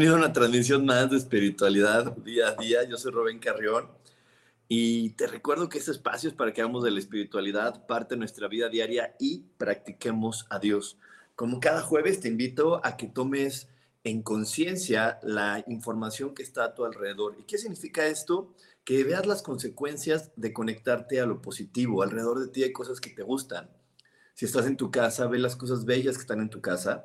Bienvenido a una transmisión más de espiritualidad día a día. Yo soy Rubén Carrión y te recuerdo que este espacio es para que hagamos de la espiritualidad parte de nuestra vida diaria y practiquemos a Dios. Como cada jueves te invito a que tomes en conciencia la información que está a tu alrededor. ¿Y qué significa esto? Que veas las consecuencias de conectarte a lo positivo. Alrededor de ti hay cosas que te gustan. Si estás en tu casa, ve las cosas bellas que están en tu casa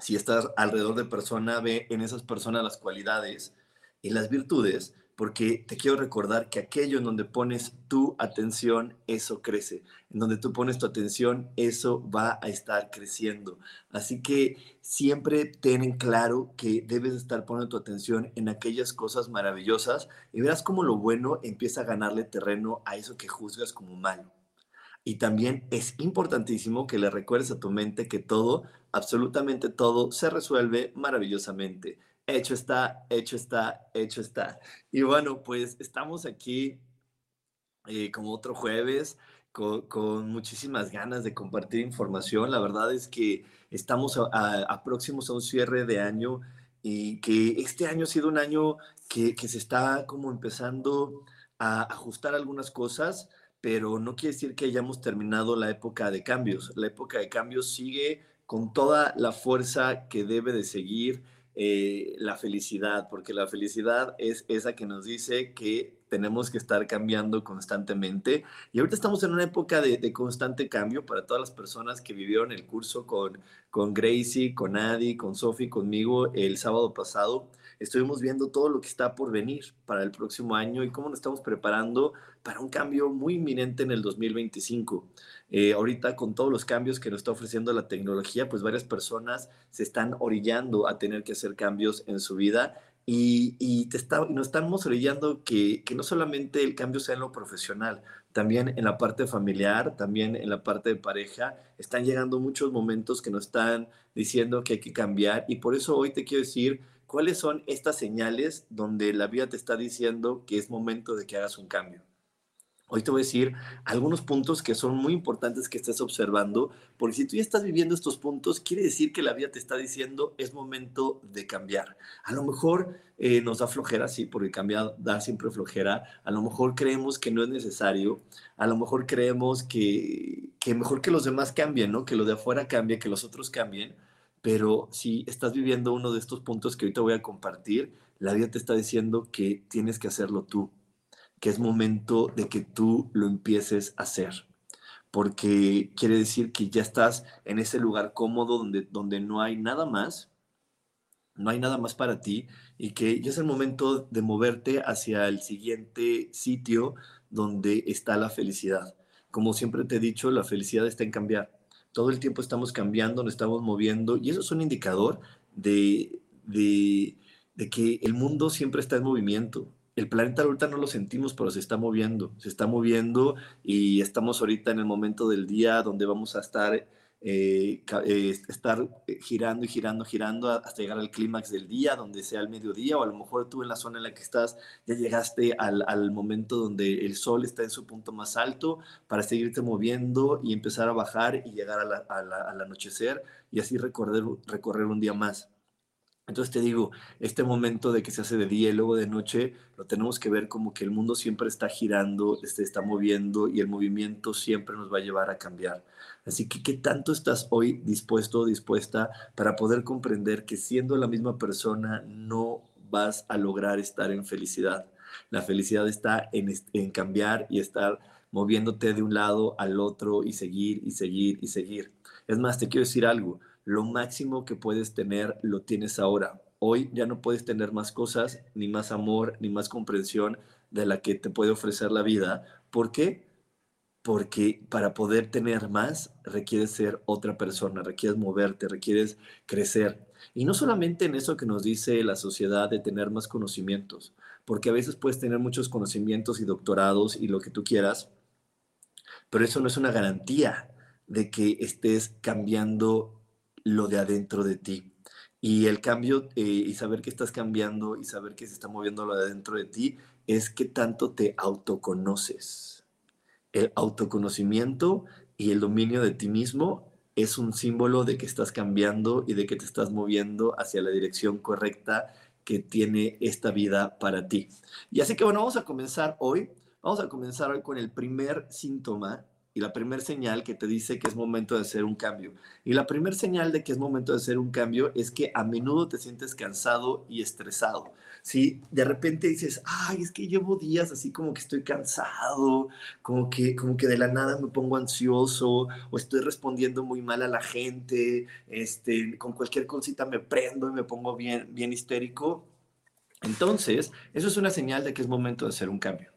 si estás alrededor de persona, ve en esas personas las cualidades y las virtudes, porque te quiero recordar que aquello en donde pones tu atención, eso crece. En donde tú pones tu atención, eso va a estar creciendo. Así que siempre ten en claro que debes estar poniendo tu atención en aquellas cosas maravillosas y verás cómo lo bueno empieza a ganarle terreno a eso que juzgas como malo. Y también es importantísimo que le recuerdes a tu mente que todo, absolutamente todo, se resuelve maravillosamente. Hecho está, hecho está, hecho está. Y bueno, pues estamos aquí eh, como otro jueves. Con, muchísimas ganas de compartir información. La verdad es que estamos a, próximos a un cierre de año y que este año ha sido un año que, que se está como empezando a ajustar algunas cosas pero no quiere decir que hayamos terminado la época de cambios. La época de cambios sigue con toda la fuerza que debe de seguir eh, la felicidad, porque la felicidad es esa que nos dice que tenemos que estar cambiando constantemente. Y ahorita estamos en una época de, constante cambio para todas las personas que vivieron el curso con, con Gracie, con Adi, con Sophie, conmigo el sábado pasado estuvimos viendo todo lo que está por venir para el próximo año y cómo nos estamos preparando para un cambio muy inminente en el 2025. Eh, ahorita con todos los cambios que nos está ofreciendo la tecnología, pues varias personas se están orillando a tener que hacer cambios en su vida y, y, te está, y nos estamos orillando que, que, no solamente el cambio sea en lo profesional, también en la parte familiar, también en la parte de pareja, están llegando muchos momentos que nos están diciendo que hay que cambiar y por eso hoy te quiero decir ¿Cuáles son estas señales donde la vida te está diciendo que es momento de que hagas un cambio? Hoy te voy a decir algunos puntos que son muy importantes que estés observando, porque si tú ya estás viviendo estos puntos, quiere decir que la vida te está diciendo es momento de cambiar. A lo mejor eh, nos da flojera, sí, porque cambiar da siempre flojera. A lo mejor creemos que no es necesario. A lo mejor creemos que, que mejor que los demás cambien, ¿no? Que lo de afuera cambie, que los otros cambien pero si estás viviendo uno de estos puntos que ahorita voy a compartir, la vida te está diciendo que tienes que hacerlo tú, que es momento de que tú lo empieces a hacer, porque quiere decir que ya estás en ese lugar cómodo donde, donde no hay nada más, no hay nada más para ti y que ya es el momento de moverte hacia el siguiente sitio donde está la felicidad. Como siempre te he dicho, la felicidad está en cambiar todo el tiempo estamos cambiando, nos estamos moviendo y eso es un indicador de, de, que el mundo siempre está en movimiento. El planeta ahorita no lo sentimos, pero se está moviendo, se está moviendo y estamos ahorita en el momento del día donde vamos a estar eh, eh, estar eh, girando y girando, girando hasta llegar al clímax del día, donde sea el mediodía, o a lo mejor tú en la zona en la que estás ya llegaste al, al, momento donde el sol está en su punto más alto para seguirte moviendo y empezar a bajar y llegar al anochecer y así recorrer, recorrer un día más. Entonces te digo, este momento de que se hace de día y luego de noche, lo tenemos que ver como que el mundo siempre está girando, se está moviendo y el movimiento siempre nos va a llevar a cambiar. Así que, ¿qué tanto estás hoy dispuesto o dispuesta para poder comprender que siendo la misma persona no vas a lograr estar en felicidad? La felicidad está en, en cambiar y estar moviéndote de un lado al otro y seguir y seguir y seguir. Es más, te quiero decir algo, lo máximo que puedes tener lo tienes ahora. Hoy ya no puedes tener más cosas, ni más amor, ni más comprensión de la que te puede ofrecer la vida. ¿Por qué? Porque para poder tener más requieres ser otra persona, requieres moverte, requieres crecer. Y no solamente en eso que nos dice la sociedad de tener más conocimientos, porque a veces puedes tener muchos conocimientos y doctorados y lo que tú quieras, pero eso no es una garantía de que estés cambiando lo de adentro de ti. Y el cambio eh, y saber que estás cambiando y saber que se está moviendo lo de adentro de ti es que tanto te autoconoces. El autoconocimiento y el dominio de ti mismo es un símbolo de que estás cambiando y de que te estás moviendo hacia la dirección correcta que tiene esta vida para ti. Y así que bueno, vamos a comenzar hoy Vamos a comenzar hoy con el primer síntoma la primera señal que te dice que es momento de hacer un cambio. Y la primera señal de que es momento de hacer un cambio es que a menudo te sientes cansado y estresado. Si de repente dices, ay, es que llevo días así como que estoy cansado, como que, como que de la nada me pongo ansioso o estoy respondiendo muy mal a la gente, este, con cualquier cosita me prendo y me pongo bien, bien histérico. Entonces, eso es una señal de que es momento de hacer un cambio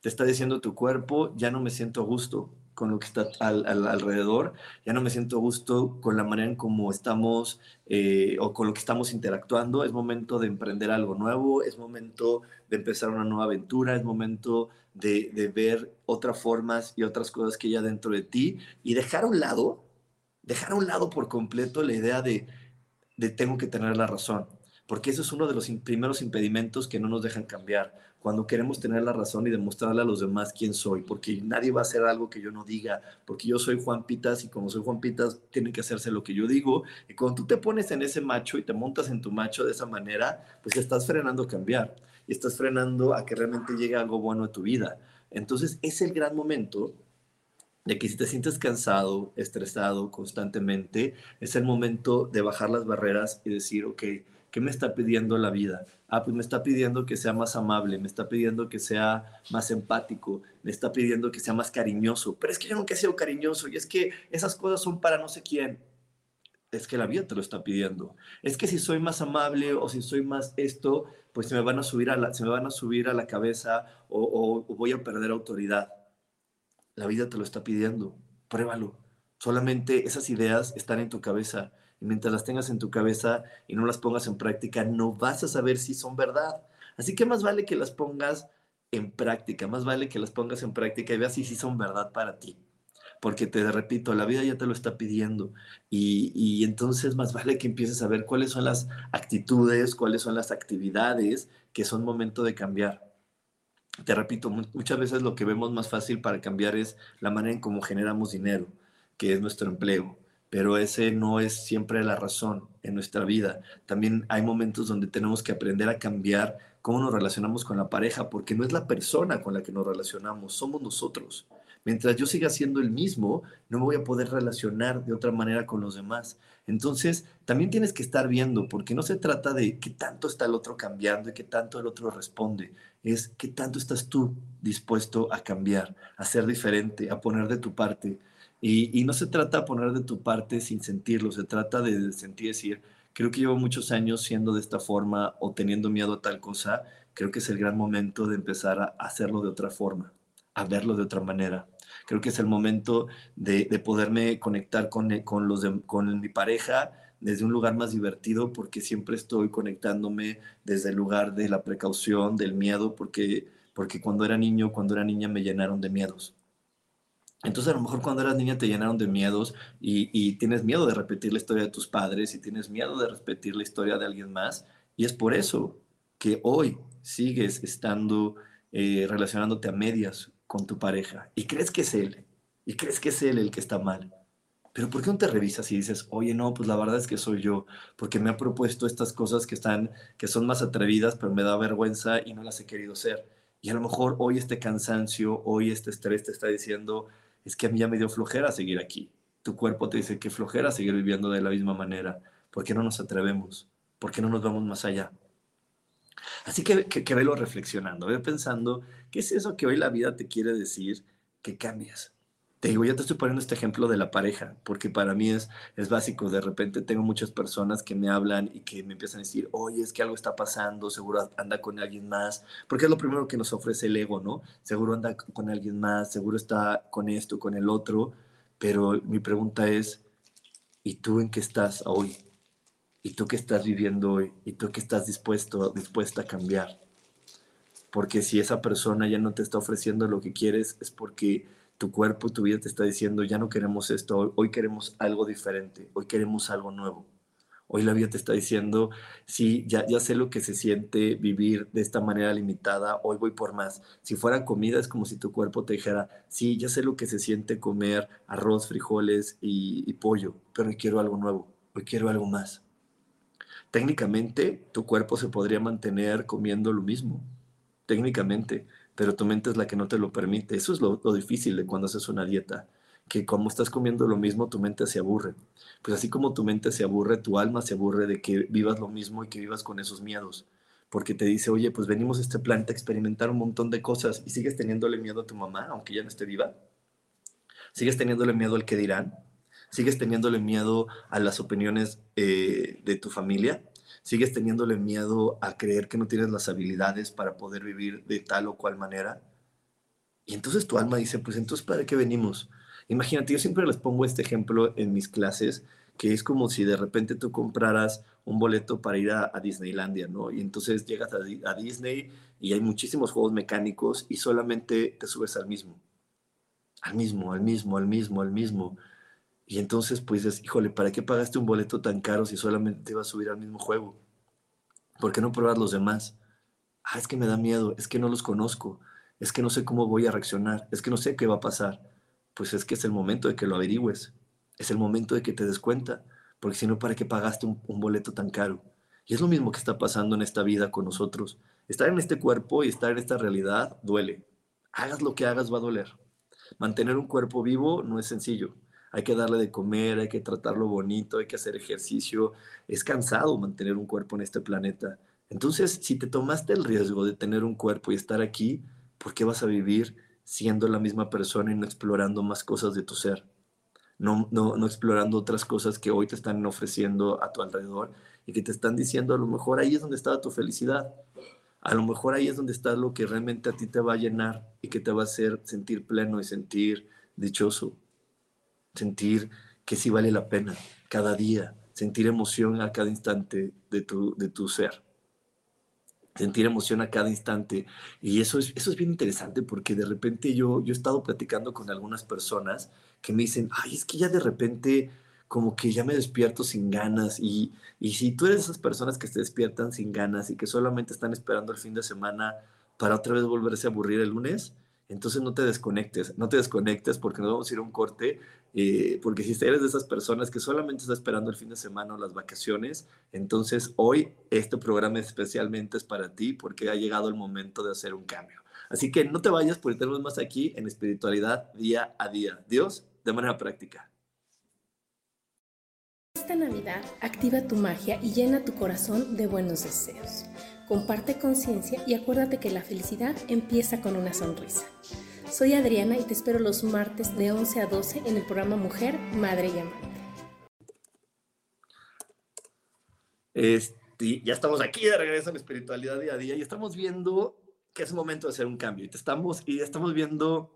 te está diciendo tu cuerpo, ya no me siento a gusto con lo que está al, alrededor, ya no me siento gusto con la manera en cómo estamos eh, o con lo que estamos interactuando, es momento de emprender algo nuevo, es momento de empezar una nueva aventura, es momento de, de ver otras formas y otras cosas que hay dentro de ti y dejar a un lado, dejar a un lado por completo la idea de, de tengo que tener la razón, porque eso es uno de los primeros impedimentos que no nos dejan cambiar cuando queremos tener la razón y demostrarle a los demás quién soy, porque nadie va a hacer algo que yo no diga, porque yo soy Juan Pitas y como soy Juan Pitas, tiene que hacerse lo que yo digo. Y cuando tú te pones en ese macho y te montas en tu macho de esa manera, pues estás frenando cambiar y estás frenando a que realmente llegue algo bueno a tu vida. Entonces es el gran momento de que si te sientes cansado, estresado constantemente, es el momento de bajar las barreras y decir, ok, ¿qué me está pidiendo la vida? Ah, pues me está pidiendo que sea más amable, me está pidiendo que sea más empático, me está pidiendo que sea más cariñoso. Pero es que yo nunca he sido cariñoso y es que esas cosas son para no sé quién. Es que la vida te lo está pidiendo. Es que si soy más amable o si soy más esto, pues se me van a subir a la, se me van a, subir a la cabeza o, o voy a perder autoridad. La vida te lo está pidiendo. Pruébalo. Solamente esas ideas están en tu cabeza y mientras las tengas en tu cabeza y no las pongas en práctica, no vas a saber si son verdad. Así que más vale que las pongas en práctica, más vale que las pongas en práctica y veas si sí son verdad para ti. Porque te repito, la vida ya te lo está pidiendo y, y entonces más vale que empieces a ver cuáles son las actitudes, cuáles son las actividades que son momento de cambiar te repito, muchas veces lo que vemos más fácil para cambiar es la manera en cómo generamos dinero, que es nuestro empleo pero ese no es siempre la razón en nuestra vida. También hay momentos donde tenemos que aprender a cambiar cómo nos relacionamos con la pareja, porque no es la persona con la que nos relacionamos, somos nosotros. Mientras yo siga siendo el mismo, no me voy a poder relacionar de otra manera con los demás. Entonces, también tienes que estar viendo, porque no se trata de qué tanto está el otro cambiando y qué tanto el otro responde, es qué tanto estás tú dispuesto a cambiar, a ser diferente, a poner de tu parte. Y, no se trata de poner de tu parte sin sentirlo, se trata de sentir decir, creo que llevo muchos años siendo de esta forma o teniendo miedo a tal cosa, creo que es el gran momento de empezar a hacerlo de otra forma, a verlo de otra manera. Creo que es el momento de, poderme conectar con, los con mi pareja desde un lugar más divertido porque siempre estoy conectándome desde el lugar de la precaución, del miedo, porque, porque cuando era niño, cuando era niña me llenaron de miedos entonces a lo mejor cuando eras niña te llenaron de miedos y, tienes miedo de repetir la historia de tus padres y tienes miedo de repetir la historia de alguien más. Y es por eso que hoy sigues estando eh, relacionándote a medias con tu pareja y crees que es él y crees que es él el que está mal. Pero ¿por qué no te revisas y dices, oye, no, pues la verdad es que soy yo, porque me ha propuesto estas cosas que, están, que son más atrevidas, pero me da vergüenza y no las he querido ser? Y a lo mejor hoy este cansancio, hoy este estrés te está diciendo, es que a mí ya me dio flojera seguir aquí. Tu cuerpo te dice que flojera seguir viviendo de la misma manera. ¿Por qué no nos atrevemos? ¿Por qué no nos vamos más allá? Así que, que, velo reflexionando, ve pensando, ¿qué es eso que hoy la vida te quiere decir que cambias? Te digo, ya te estoy poniendo este ejemplo de la pareja, porque para mí es, es básico. De repente tengo muchas personas que me hablan y que me empiezan a decir, oye, es que algo está pasando, seguro anda con alguien más, porque es lo primero que nos ofrece el ego, ¿no? Seguro anda con alguien más, seguro está con esto, con el otro, pero mi pregunta es, ¿y tú en qué estás hoy? ¿Y tú qué estás viviendo hoy? ¿Y tú qué estás dispuesto, dispuesta a cambiar? Porque si esa persona ya no te está ofreciendo lo que quieres, es porque tu cuerpo, tu vida te está diciendo, ya no queremos esto, hoy, queremos algo diferente, hoy queremos algo nuevo. Hoy la vida te está diciendo, sí, ya, ya sé lo que se siente vivir de esta manera limitada, hoy voy por más. Si fuera comida es como si tu cuerpo te dijera, sí, ya sé lo que se siente comer arroz, frijoles y, y pollo, pero hoy quiero algo nuevo, hoy quiero algo más. Técnicamente, tu cuerpo se podría mantener comiendo lo mismo, técnicamente, pero tu mente es la que no te lo permite. Eso es lo, difícil de cuando haces una dieta, que como estás comiendo lo mismo, tu mente se aburre. Pues así como tu mente se aburre, tu alma se aburre de que vivas lo mismo y que vivas con esos miedos. Porque te dice, oye, pues venimos a este planeta a experimentar un montón de cosas y sigues teniéndole miedo a tu mamá, aunque ya no esté viva. Sigues teniéndole miedo al que dirán. Sigues teniéndole miedo a las opiniones eh, de tu familia sigues teniéndole miedo a creer que no tienes las habilidades para poder vivir de tal o cual manera. Y entonces tu alma dice, pues entonces, ¿para qué venimos? Imagínate, yo siempre les pongo este ejemplo en mis clases, que es como si de repente tú compraras un boleto para ir a, Disneylandia, ¿no? Y entonces llegas a, Disney y hay muchísimos juegos mecánicos y solamente te subes al mismo. Al mismo, al mismo, al mismo, al mismo. Y entonces, pues dices, híjole, ¿para qué pagaste un boleto tan caro si solamente te a subir al mismo juego? ¿Por qué no probar los demás? Ah, es que me da miedo, es que no los conozco, es que no sé cómo voy a reaccionar, es que no sé qué va a pasar. Pues es que es el momento de que lo averigües, es el momento de que te des cuenta, porque si no, ¿para qué pagaste un boleto tan caro? Y es lo mismo que está pasando en esta vida con nosotros. Estar en este cuerpo y estar en esta realidad duele. Hagas lo que hagas va a doler. Mantener un cuerpo vivo no es sencillo hay que darle de comer, hay que tratarlo bonito, hay que hacer ejercicio. Es cansado mantener un cuerpo en este planeta. Entonces, si te tomaste el riesgo de tener un cuerpo y estar aquí, ¿por qué vas a vivir siendo la misma persona y no explorando más cosas de tu ser? No, no, no explorando otras cosas que hoy te están ofreciendo a tu alrededor y que te están diciendo a lo mejor ahí es donde está tu felicidad. A lo mejor ahí es donde está lo que realmente a ti te va a llenar y que te va a hacer sentir pleno y sentir dichoso sentir que sí vale la pena cada día, sentir emoción a cada instante de tu, de tu ser, sentir emoción a cada instante. Y eso es, eso es bien interesante porque de repente yo, yo he estado platicando con algunas personas que me dicen, ay, es que ya de repente como que ya me despierto sin ganas y, y si tú eres esas personas que se despiertan sin ganas y que solamente están esperando el fin de semana para otra vez volverse a aburrir el lunes, entonces no te desconectes, no te desconectes porque nos vamos a ir a un corte, eh, porque si eres de esas personas que solamente está esperando el fin de semana o las vacaciones, entonces hoy este programa especialmente es para ti porque ha llegado el momento de hacer un cambio. Así que no te vayas porque tenemos más aquí en espiritualidad día a día. Dios, de manera práctica. Esta Navidad activa tu magia y llena tu corazón de buenos deseos. Comparte conciencia y acuérdate que la felicidad empieza con una sonrisa. Soy Adriana y te espero los martes de 11 a 12 en el programa Mujer, Madre y Amante. Este, ya estamos aquí de regreso en espiritualidad día a día y estamos viendo que es momento de hacer un cambio. Y, estamos, y estamos viendo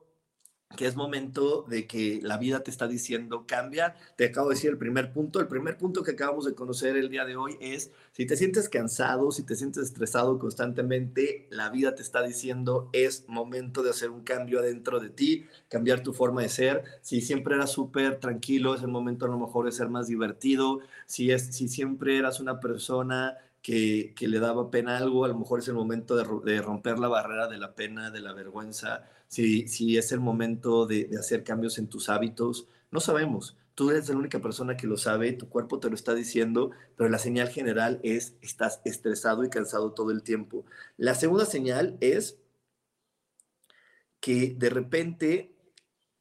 que es momento de que la vida te está diciendo cambia. Te acabo de decir el primer punto. El primer punto que acabamos de conocer el día de hoy es si te sientes cansado, si te sientes estresado constantemente, la vida te está diciendo es momento de hacer un cambio adentro de ti, cambiar tu forma de ser. Si siempre eras súper tranquilo, es el momento a lo mejor de ser más divertido. Si, es, si siempre eras una persona que, le daba pena algo, a lo mejor es el momento de, romper la barrera de la pena, de la vergüenza, si, si es el momento de, hacer cambios en tus hábitos, no sabemos. Tú eres la única persona que lo sabe, tu cuerpo te lo está diciendo, pero la señal general es estás estresado y cansado todo el tiempo. La segunda señal es que de repente,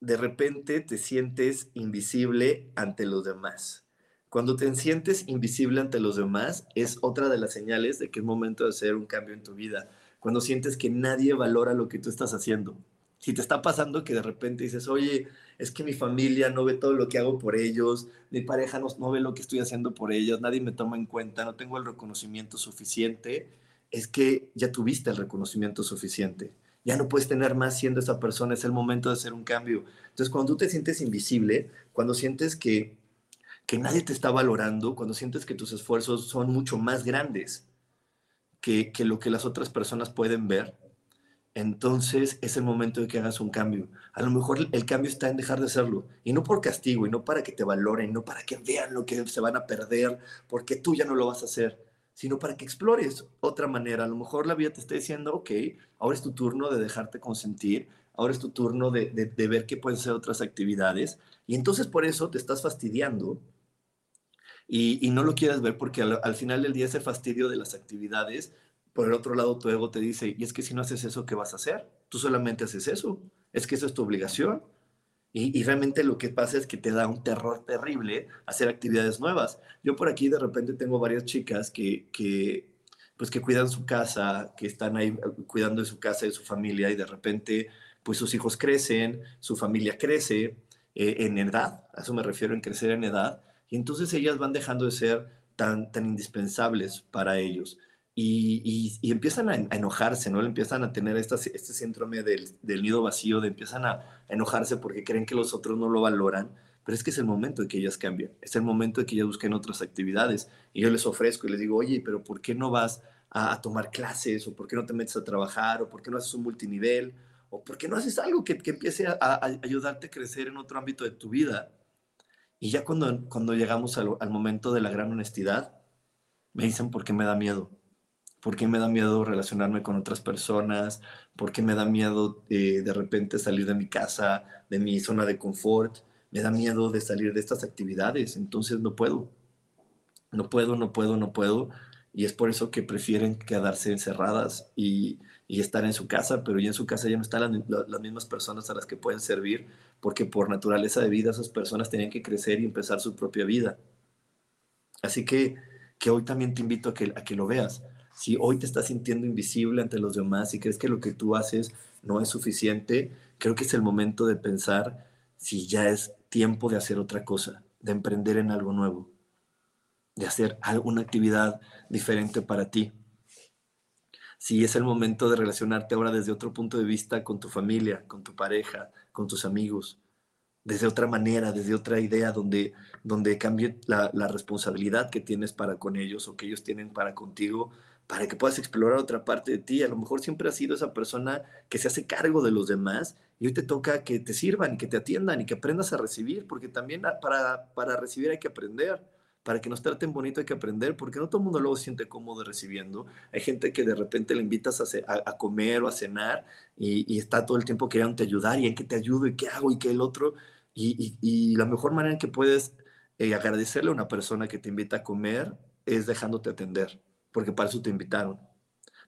de repente te sientes invisible ante los demás Cuando te sientes invisible ante los demás, es otra de las señales de que es momento de hacer un cambio en tu vida. Cuando sientes que nadie valora lo que tú estás haciendo. Si te está pasando que de repente dices, oye, es que mi familia no ve todo lo que hago por ellos, mi pareja no, ve lo que estoy haciendo por ellos, nadie me toma en cuenta, no tengo el reconocimiento suficiente, es que ya tuviste el reconocimiento suficiente. Ya no puedes tener más siendo esa persona, es el momento de hacer un cambio. Entonces, cuando tú te sientes invisible, cuando sientes que, que nadie te está valorando, cuando sientes que tus esfuerzos son mucho más grandes que, que lo que las otras personas pueden ver, entonces es el momento de que hagas un cambio. A lo mejor el cambio está en dejar de hacerlo, y no por castigo, y no para que te valoren, no para que vean lo que se van a perder, porque tú ya no lo vas a hacer, sino para que explores otra manera. A lo mejor la vida te está diciendo, ok, ahora es tu turno de dejarte consentir, ahora es tu turno de, ver qué pueden ser otras actividades, y entonces por eso te estás fastidiando y, y no lo quieres ver porque al, al final del día ese fastidio de las actividades por el otro lado, tu ego te dice, y es que si no haces eso, ¿qué vas a hacer? Tú solamente haces eso. Es que eso es tu obligación. Y, realmente lo que pasa es que te da un terror terrible hacer actividades nuevas. Yo por aquí de repente tengo varias chicas que, que, pues que cuidan su casa, que están ahí eh, cuidando de su casa y de su familia y de repente pues sus hijos crecen, su familia crece eh, en edad, a eso me refiero en crecer en edad, y entonces ellas van dejando de ser tan, tan indispensables para ellos y, empiezan a, enojarse, ¿no? Empiezan a tener este síndrome del, nido vacío, de empiezan a, enojarse porque creen que los otros no lo valoran, pero es que es el momento de que ellas cambien, es el momento de que ellas busquen otras actividades. Y yo les ofrezco y les digo, oye, pero ¿por qué no vas a, tomar clases? ¿O por qué no te metes a trabajar? ¿O por qué no haces un multinivel? ¿O por qué no haces algo que, empiece a, ayudarte a crecer en otro ámbito de tu vida? Y ya cuando, cuando llegamos al, al momento de la gran honestidad, me dicen, ¿por qué me da miedo? ¿Por qué me da miedo relacionarme con otras personas? ¿Por qué me da miedo eh, de repente salir de mi casa, de mi zona de confort? Me da miedo de salir de estas actividades, entonces no puedo. No puedo, no puedo, no puedo. Y es por eso que prefieren quedarse encerradas y, estar en su casa, pero ya en su casa ya no están las, mismas personas a las que pueden servir, porque por naturaleza de vida esas personas tenían que crecer y empezar su propia vida. Así que, que hoy también te invito a que, a que lo veas si hoy te estás sintiendo invisible ante los demás y crees que lo que tú haces no es suficiente, creo que es el momento de pensar si ya es tiempo de hacer otra cosa, de emprender en algo nuevo, de hacer alguna actividad diferente para ti. Si es el momento de relacionarte ahora desde otro punto de vista con tu familia, con tu pareja, con tus amigos, desde otra manera, desde otra idea, donde, donde cambie la, la responsabilidad que tienes para con ellos o que ellos tienen para contigo para que puedas explorar otra parte de ti. A lo mejor siempre has sido esa persona que se hace cargo de los demás y hoy te toca que te sirvan y que te atiendan y que aprendas a recibir, porque también para, para recibir hay que aprender. Para que nos traten bonito hay que aprender, porque no todo mundo luego se siente cómodo recibiendo. Hay gente que de repente le invitas a, comer o a cenar y, está todo el tiempo queriendo ayudar y en qué te ayudo y qué hago y qué el otro. Y, y, la mejor manera en que puedes eh, agradecerle a una persona que te invita a comer es dejándote atender porque para eso te invitaron,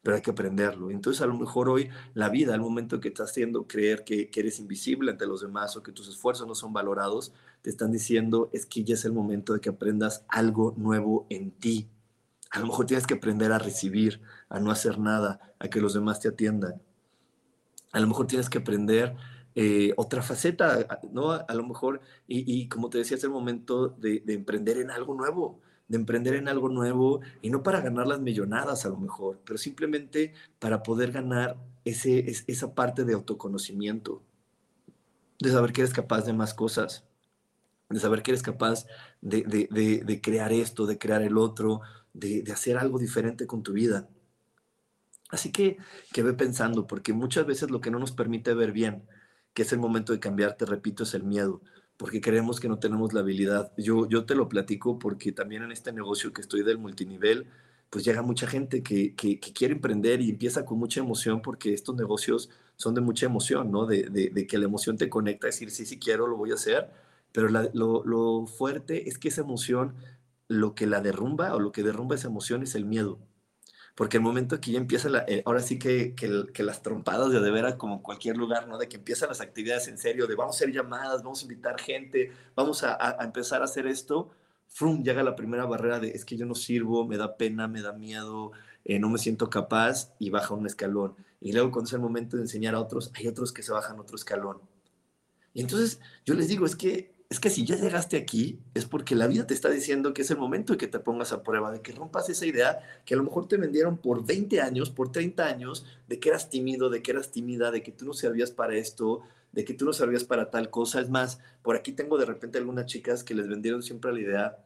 pero hay que aprenderlo. Entonces a lo mejor hoy la vida, al momento que estás haciendo creer que, eres invisible ante los demás o que tus esfuerzos no son valorados, te están diciendo es que ya es el momento de que aprendas algo nuevo en ti. A lo mejor tienes que aprender a recibir, a no hacer nada, a que los demás te atiendan. A lo mejor tienes que aprender eh, otra faceta, ¿no? A, lo mejor, y, como te decía, es el momento de emprender en algo nuevo de emprender en algo nuevo y no para ganar las millonadas a lo mejor, pero simplemente para poder ganar ese, esa parte de autoconocimiento, de saber que eres capaz de más cosas, de saber que eres capaz de, de, crear esto, de crear el otro, de, hacer algo diferente con tu vida. Así que, que ve pensando, porque muchas veces lo que no nos permite ver bien, que es el momento de cambiar, te repito, es el miedo porque creemos que no tenemos la habilidad. Yo, yo te lo platico porque también en este negocio que estoy del multinivel, pues llega mucha gente que, que, quiere emprender y empieza con mucha emoción porque estos negocios son de mucha emoción, ¿no? De, de, que la emoción te conecta decir, sí, sí quiero, lo voy a hacer, pero lo, lo fuerte es que esa emoción, lo que la derrumba o lo que derrumba esa emoción es el miedo porque el momento que ya empieza, la, eh, ahora sí que, que, las trompadas de de veras, como cualquier lugar, ¿no? De que empiezan las actividades en serio, de vamos a hacer llamadas, vamos a invitar gente, vamos a, a, empezar a hacer esto, frum, llega la primera barrera de es que yo no sirvo, me da pena, me da miedo, eh, no me siento capaz y baja un escalón. Y luego cuando es el momento de enseñar a otros, hay otros que se bajan otro escalón. Y entonces yo les digo, es que, es que si ya llegaste aquí, es porque la vida te está diciendo que es el momento de que te pongas a prueba, de que rompas esa idea que a lo mejor te vendieron por 20 años, por 30 años, de que eras tímido, de que eras tímida, de que tú no servías para esto, de que tú no servías para tal cosa. Es más, por aquí tengo de repente algunas chicas que les vendieron siempre la idea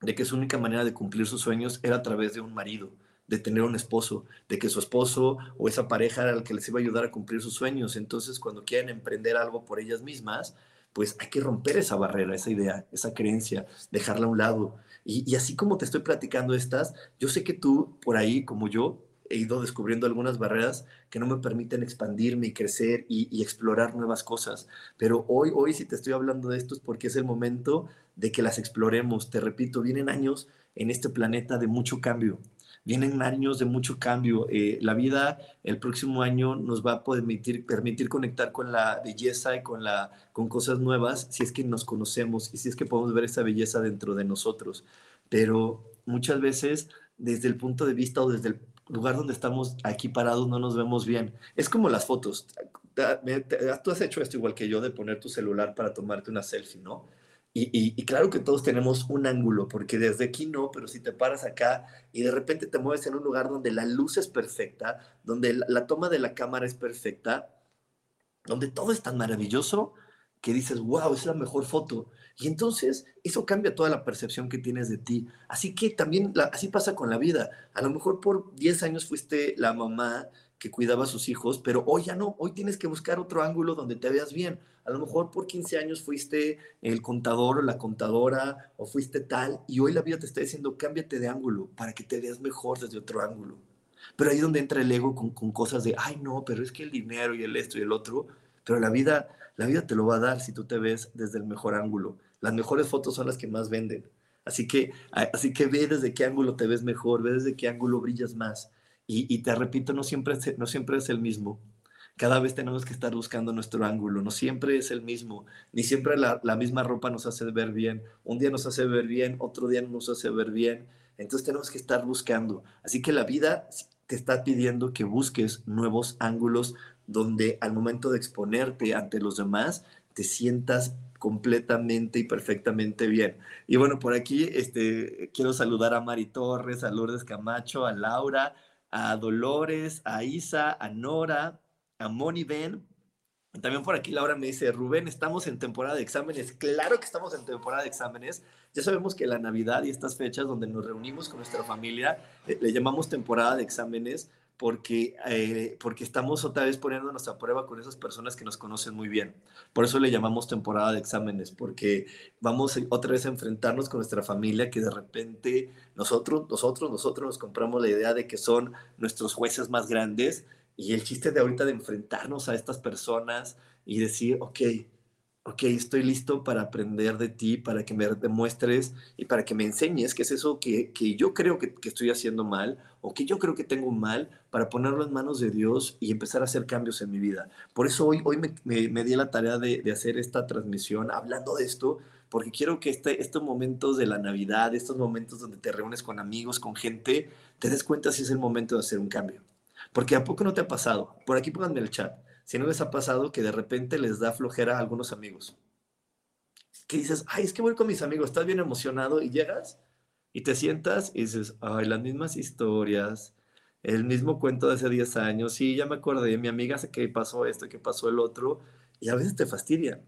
de que su única manera de cumplir sus sueños era a través de un marido de tener un esposo, de que su esposo o esa pareja era el que les iba a ayudar a cumplir sus sueños. Entonces, cuando quieren emprender algo por ellas mismas, pues hay que romper esa barrera, esa idea, esa creencia, dejarla a un lado. Y, así como te estoy platicando estas, yo sé que tú por ahí, como yo, he ido descubriendo algunas barreras que no me permiten expandirme y crecer y, y, explorar nuevas cosas. Pero hoy, hoy si te estoy hablando de esto es porque es el momento de que las exploremos. Te repito, vienen años en este planeta de mucho cambio, vienen años de mucho cambio. Eh, la vida el próximo año nos va a permitir, permitir conectar con la belleza y con, la, con cosas nuevas si es que nos conocemos y si es que podemos ver esa belleza dentro de nosotros. Pero muchas veces desde el punto de vista o desde el lugar donde estamos aquí parados no nos vemos bien. Es como las fotos. Tú has hecho esto igual que yo de poner tu celular para tomarte una selfie, ¿no? Y, claro que todos tenemos un ángulo, porque desde aquí no, pero si te paras acá y de repente te mueves en un lugar donde la luz es perfecta, donde la, toma de la cámara es perfecta, donde todo es tan maravilloso que dices, wow, es la mejor foto. Y entonces eso cambia toda la percepción que tienes de ti. Así que también así pasa con la vida. A lo mejor por 10 años fuiste la mamá que cuidaba a sus hijos, pero hoy ya no, hoy tienes que buscar otro ángulo donde te veas bien. A lo mejor por 15 años fuiste el contador o la contadora o fuiste tal y hoy la vida te está diciendo cámbiate de ángulo para que te veas mejor desde otro ángulo. Pero ahí es donde entra el ego con, con cosas de, ay no, pero es que el dinero y el esto y el otro, pero la vida, la vida te lo va a dar si tú te ves desde el mejor ángulo. Las mejores fotos son las que más venden. Así que, así que ve desde qué ángulo te ves mejor, ve desde qué ángulo brillas más. Y, te repito, no siempre, no siempre es el mismo. Cada vez tenemos que estar buscando nuestro ángulo, no siempre es el mismo, ni siempre la, misma ropa nos hace ver bien. Un día nos hace ver bien, otro día nos hace ver bien. Entonces tenemos que estar buscando. Así que la vida te está pidiendo que busques nuevos ángulos donde al momento de exponerte ante los demás te sientas completamente y perfectamente bien. Y bueno, por aquí este, quiero saludar a Mari Torres, a Lourdes Camacho, a Laura, a Dolores, a Isa, a Nora, a Moni Ben. También por aquí Laura me dice, Rubén, estamos en temporada de exámenes. Claro que estamos en temporada de exámenes. Ya sabemos que la Navidad y estas fechas donde nos reunimos con nuestra familia, eh, le llamamos temporada de exámenes porque, eh, porque estamos otra vez poniéndonos a prueba con esas personas que nos conocen muy bien. Por eso le llamamos temporada de exámenes, porque vamos otra vez a enfrentarnos con nuestra familia que de repente nosotros, nosotros, nosotros nos compramos la idea de que son nuestros jueces más grandes y el chiste de ahorita de enfrentarnos a estas personas y decir, ok, ok, estoy listo para aprender de ti, para que me demuestres y para que me enseñes qué es eso que, que yo creo que, que, estoy haciendo mal o que yo creo que tengo mal, para ponerlo en manos de Dios y empezar a hacer cambios en mi vida. Por eso hoy, hoy me, me, di la tarea de, de, hacer esta transmisión hablando de esto, porque quiero que este, estos momentos de la Navidad, estos momentos donde te reúnes con amigos, con gente, te des cuenta si es el momento de hacer un cambio. Porque a poco no te ha pasado. Por aquí pónganme el chat si no les ha pasado que de repente les da flojera a algunos amigos. Que dices, ay, es que voy con mis amigos, estás bien emocionado y llegas y te sientas y dices, ay, las mismas historias, el mismo cuento de hace 10 años, sí, ya me acordé, mi amiga sé que pasó esto, que pasó el otro, y a veces te fastidia.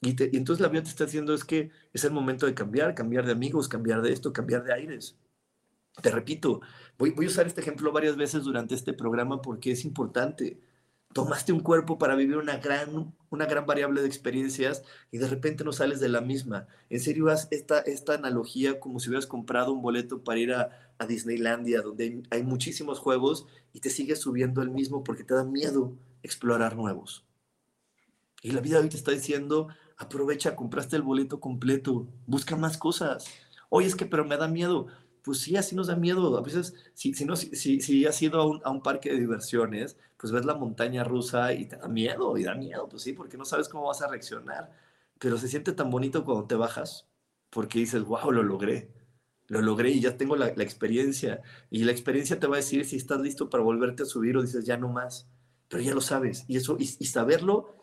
Y, y, entonces la vida te está diciendo es que es el momento de cambiar, cambiar de amigos, cambiar de esto, cambiar de aires. Te repito, voy a usar este ejemplo varias veces durante este programa porque es importante tomaste un cuerpo para vivir una gran, una gran variable de experiencias y de repente no sales de la misma. En serio, haz esta, esta analogía como si hubieras comprado un boleto para ir a, Disneylandia, donde hay, muchísimos juegos y te sigues subiendo el mismo porque te da miedo explorar nuevos. Y la vida hoy te está diciendo, aprovecha, compraste el boleto completo, busca más cosas. Oye, es que, pero me da miedo pues sí, así nos da miedo. A veces, si, si, no, si, si has ido a un, a un, parque de diversiones, pues ves la montaña rusa y te da miedo, y da miedo, pues sí, porque no sabes cómo vas a reaccionar. Pero se siente tan bonito cuando te bajas. porque dices, wow, lo logré, lo logré y ya tengo la, experiencia. Y la experiencia te va a decir si estás listo para volverte a subir o dices, ya no más, pero ya lo sabes. Y eso, y, y saberlo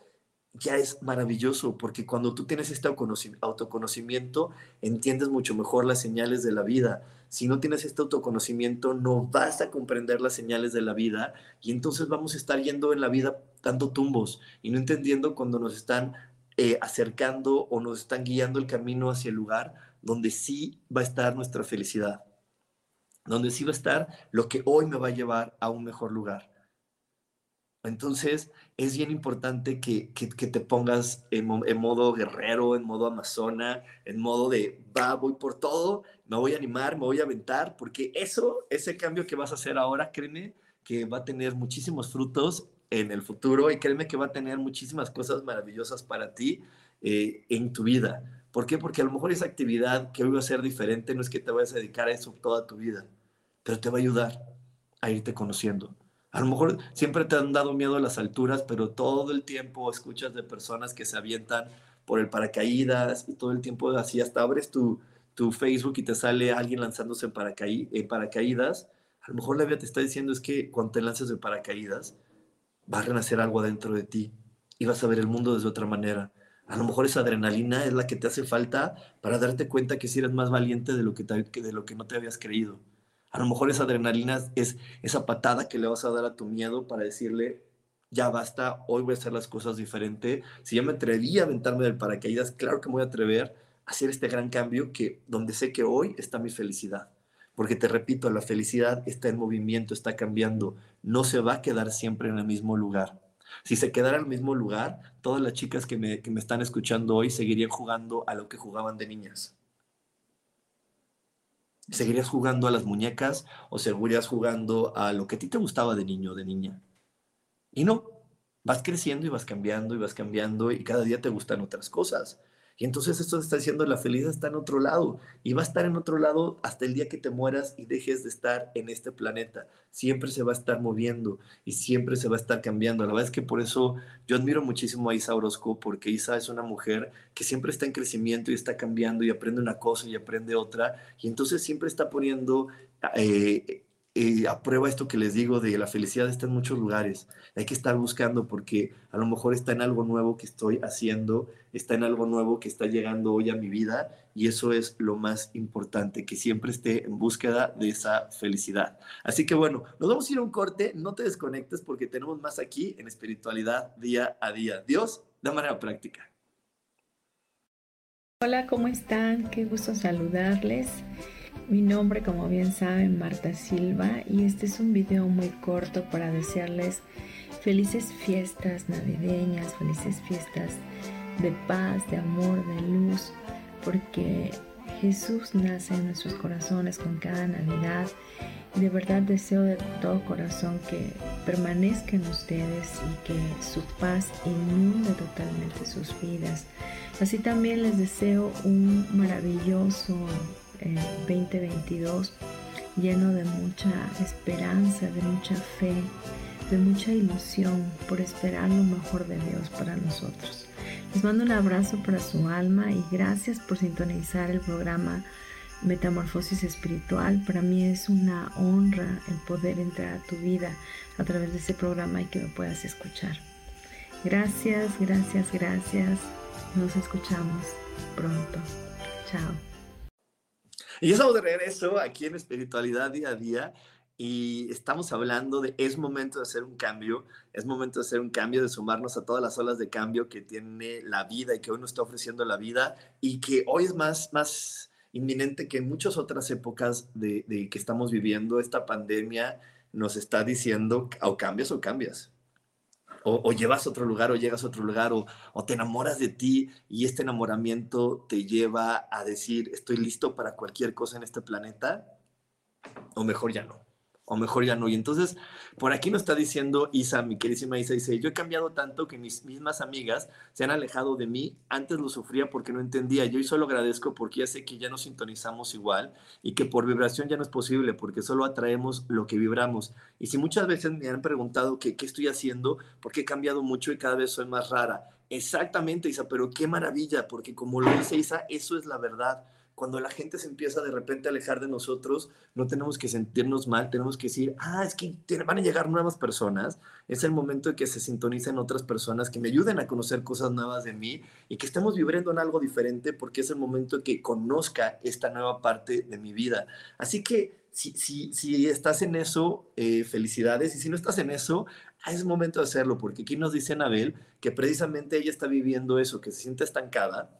ya es maravilloso, porque cuando tú tienes este autoconocimiento, entiendes mucho mejor las señales de la vida. Si no tienes este autoconocimiento, no vas a comprender las señales de la vida y entonces vamos a estar yendo en la vida dando tumbos y no entendiendo cuando nos están eh, acercando o nos están guiando el camino hacia el lugar donde sí va a estar nuestra felicidad, donde sí va a estar lo que hoy me va a llevar a un mejor lugar. Entonces, es bien importante que, te pongas en, modo guerrero, en modo amazona, en modo de, va, voy por todo, me voy a animar, me voy a aventar, porque eso, ese cambio que vas a hacer ahora, créeme que va a tener muchísimos frutos en el futuro y créeme que va a tener muchísimas cosas maravillosas para ti eh, en tu vida. ¿Por qué? Porque a lo mejor esa actividad que hoy va a ser diferente no es que te vayas a dedicar a eso toda tu vida, pero te va a ayudar a irte conociendo a lo mejor siempre te han dado miedo las alturas, pero todo el tiempo escuchas de personas que se avientan por el paracaídas y todo el tiempo así, hasta abres tu, tu Facebook y te sale alguien lanzándose en, paracaídas. A lo mejor la vida te está diciendo es que cuando te lances de paracaídas, va a renacer algo adentro de ti y vas a ver el mundo desde otra manera. A lo mejor esa adrenalina es la que te hace falta para darte cuenta que si eres más valiente de lo que, de lo que no te habías creído. A lo mejor esa adrenalina es esa patada que le vas a dar a tu miedo para decirle, ya basta, hoy voy a hacer las cosas diferente. Si ya me atreví a aventarme del paracaídas, claro que me voy a atrever a hacer este gran cambio que donde sé que hoy está mi felicidad. Porque te repito, la felicidad está en movimiento, está cambiando, no se va a quedar siempre en el mismo lugar. Si se quedara en el mismo lugar, todas las chicas que me, que me están escuchando hoy seguirían jugando a lo que jugaban de niñas ¿Seguirías jugando a las muñecas o seguirías jugando a lo que a ti te gustaba de niño o de niña? Y no, vas creciendo y vas cambiando y vas cambiando y cada día te gustan otras cosas. Y entonces esto está diciendo la felicidad está en otro lado y va a estar en otro lado hasta el día que te mueras y dejes de estar en este planeta. Siempre se va a estar moviendo y siempre se va a estar cambiando. La verdad es que por eso yo admiro muchísimo a Isa Orozco porque Isa es una mujer que siempre está en crecimiento y está cambiando y aprende una cosa y aprende otra y entonces siempre está poniendo eh, eh, aprueba esto que les digo de la felicidad está en muchos lugares. Hay que estar buscando porque a lo mejor está en algo nuevo que estoy haciendo, está en algo nuevo que está llegando hoy a mi vida y eso es lo más importante, que siempre esté en búsqueda de esa felicidad. Así que bueno, nos vamos a ir a un corte, no te desconectes porque tenemos más aquí en espiritualidad día a día. Dios, de manera práctica. Hola, ¿cómo están? Qué gusto saludarles. Mi nombre, como bien saben, Marta Silva y este es un video muy corto para desearles felices fiestas navideñas, felices fiestas de paz, de amor, de luz, porque Jesús nace en nuestros corazones con cada Navidad de verdad deseo de todo corazón que permanezca en ustedes y que su paz inunde totalmente sus vidas. Así también les deseo un maravilloso 2022 lleno de mucha esperanza, de mucha fe, de mucha ilusión por esperar lo mejor de Dios para nosotros. Les mando un abrazo para su alma y gracias por sintonizar el programa Metamorfosis Espiritual. Para mí es una honra el poder entrar a tu vida a través de ese programa y que me puedas escuchar. Gracias, gracias, gracias. Nos escuchamos pronto. Chao. Y estamos de regreso aquí en Espiritualidad Día a Día y estamos hablando de es momento de hacer un cambio, es momento de hacer un cambio, de sumarnos a todas las olas de cambio que tiene la vida y que hoy nos está ofreciendo la vida y que hoy es más, más inminente que en muchas otras épocas de que estamos viviendo. Esta pandemia nos está diciendo o cambias o cambias o, llevas a otro lugar o llegas a otro lugar o, o, te enamoras de ti y este enamoramiento te lleva a decir estoy listo para cualquier cosa en este planeta o mejor ya no o mejor ya no. Y entonces, por aquí nos está diciendo Isa, mi queridísima Isa, dice, yo he cambiado tanto que mis mismas amigas se han alejado de mí. Antes lo sufría porque no entendía. Yo hoy solo agradezco porque ya sé que ya nos sintonizamos igual y que por vibración ya no es posible porque solo atraemos lo que vibramos. Y si muchas veces me han preguntado que, qué estoy haciendo, porque he cambiado mucho y cada vez soy más rara. Exactamente, Isa, pero qué maravilla, porque como lo dice Isa, eso es la verdad cuando la gente se empieza de repente a alejar de nosotros, no tenemos que sentirnos mal, tenemos que decir, ah, es que van a llegar nuevas personas. Es el momento de que se sintonicen otras personas que me ayuden a conocer cosas nuevas de mí y que estemos viviendo en algo diferente porque es el momento de que conozca esta nueva parte de mi vida. Así que si, si, si estás en eso, eh, felicidades. Y si no estás en eso, es momento de hacerlo, porque aquí nos dice Anabel que precisamente ella está viviendo eso, que se siente estancada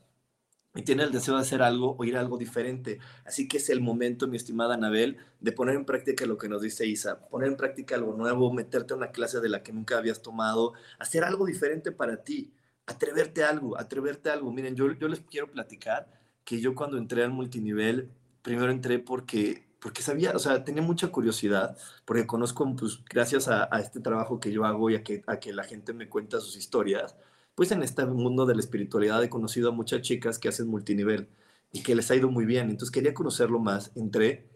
y tiene el deseo de hacer algo o ir a algo diferente. Así que es el momento, mi estimada Anabel, de poner en práctica lo que nos dice Isa, poner en práctica algo nuevo, meterte a una clase de la que nunca habías tomado, hacer algo diferente para ti, atreverte a algo, atreverte a algo. Miren, yo, yo les quiero platicar que yo cuando entré al multinivel, primero entré porque porque sabía, o sea, tenía mucha curiosidad, porque conozco, pues, gracias a, a, este trabajo que yo hago y a que, a que la gente me cuenta sus historias, pues en este mundo de la espiritualidad he conocido a muchas chicas que hacen multinivel y que les ha ido muy bien. Entonces quería conocerlo más, entré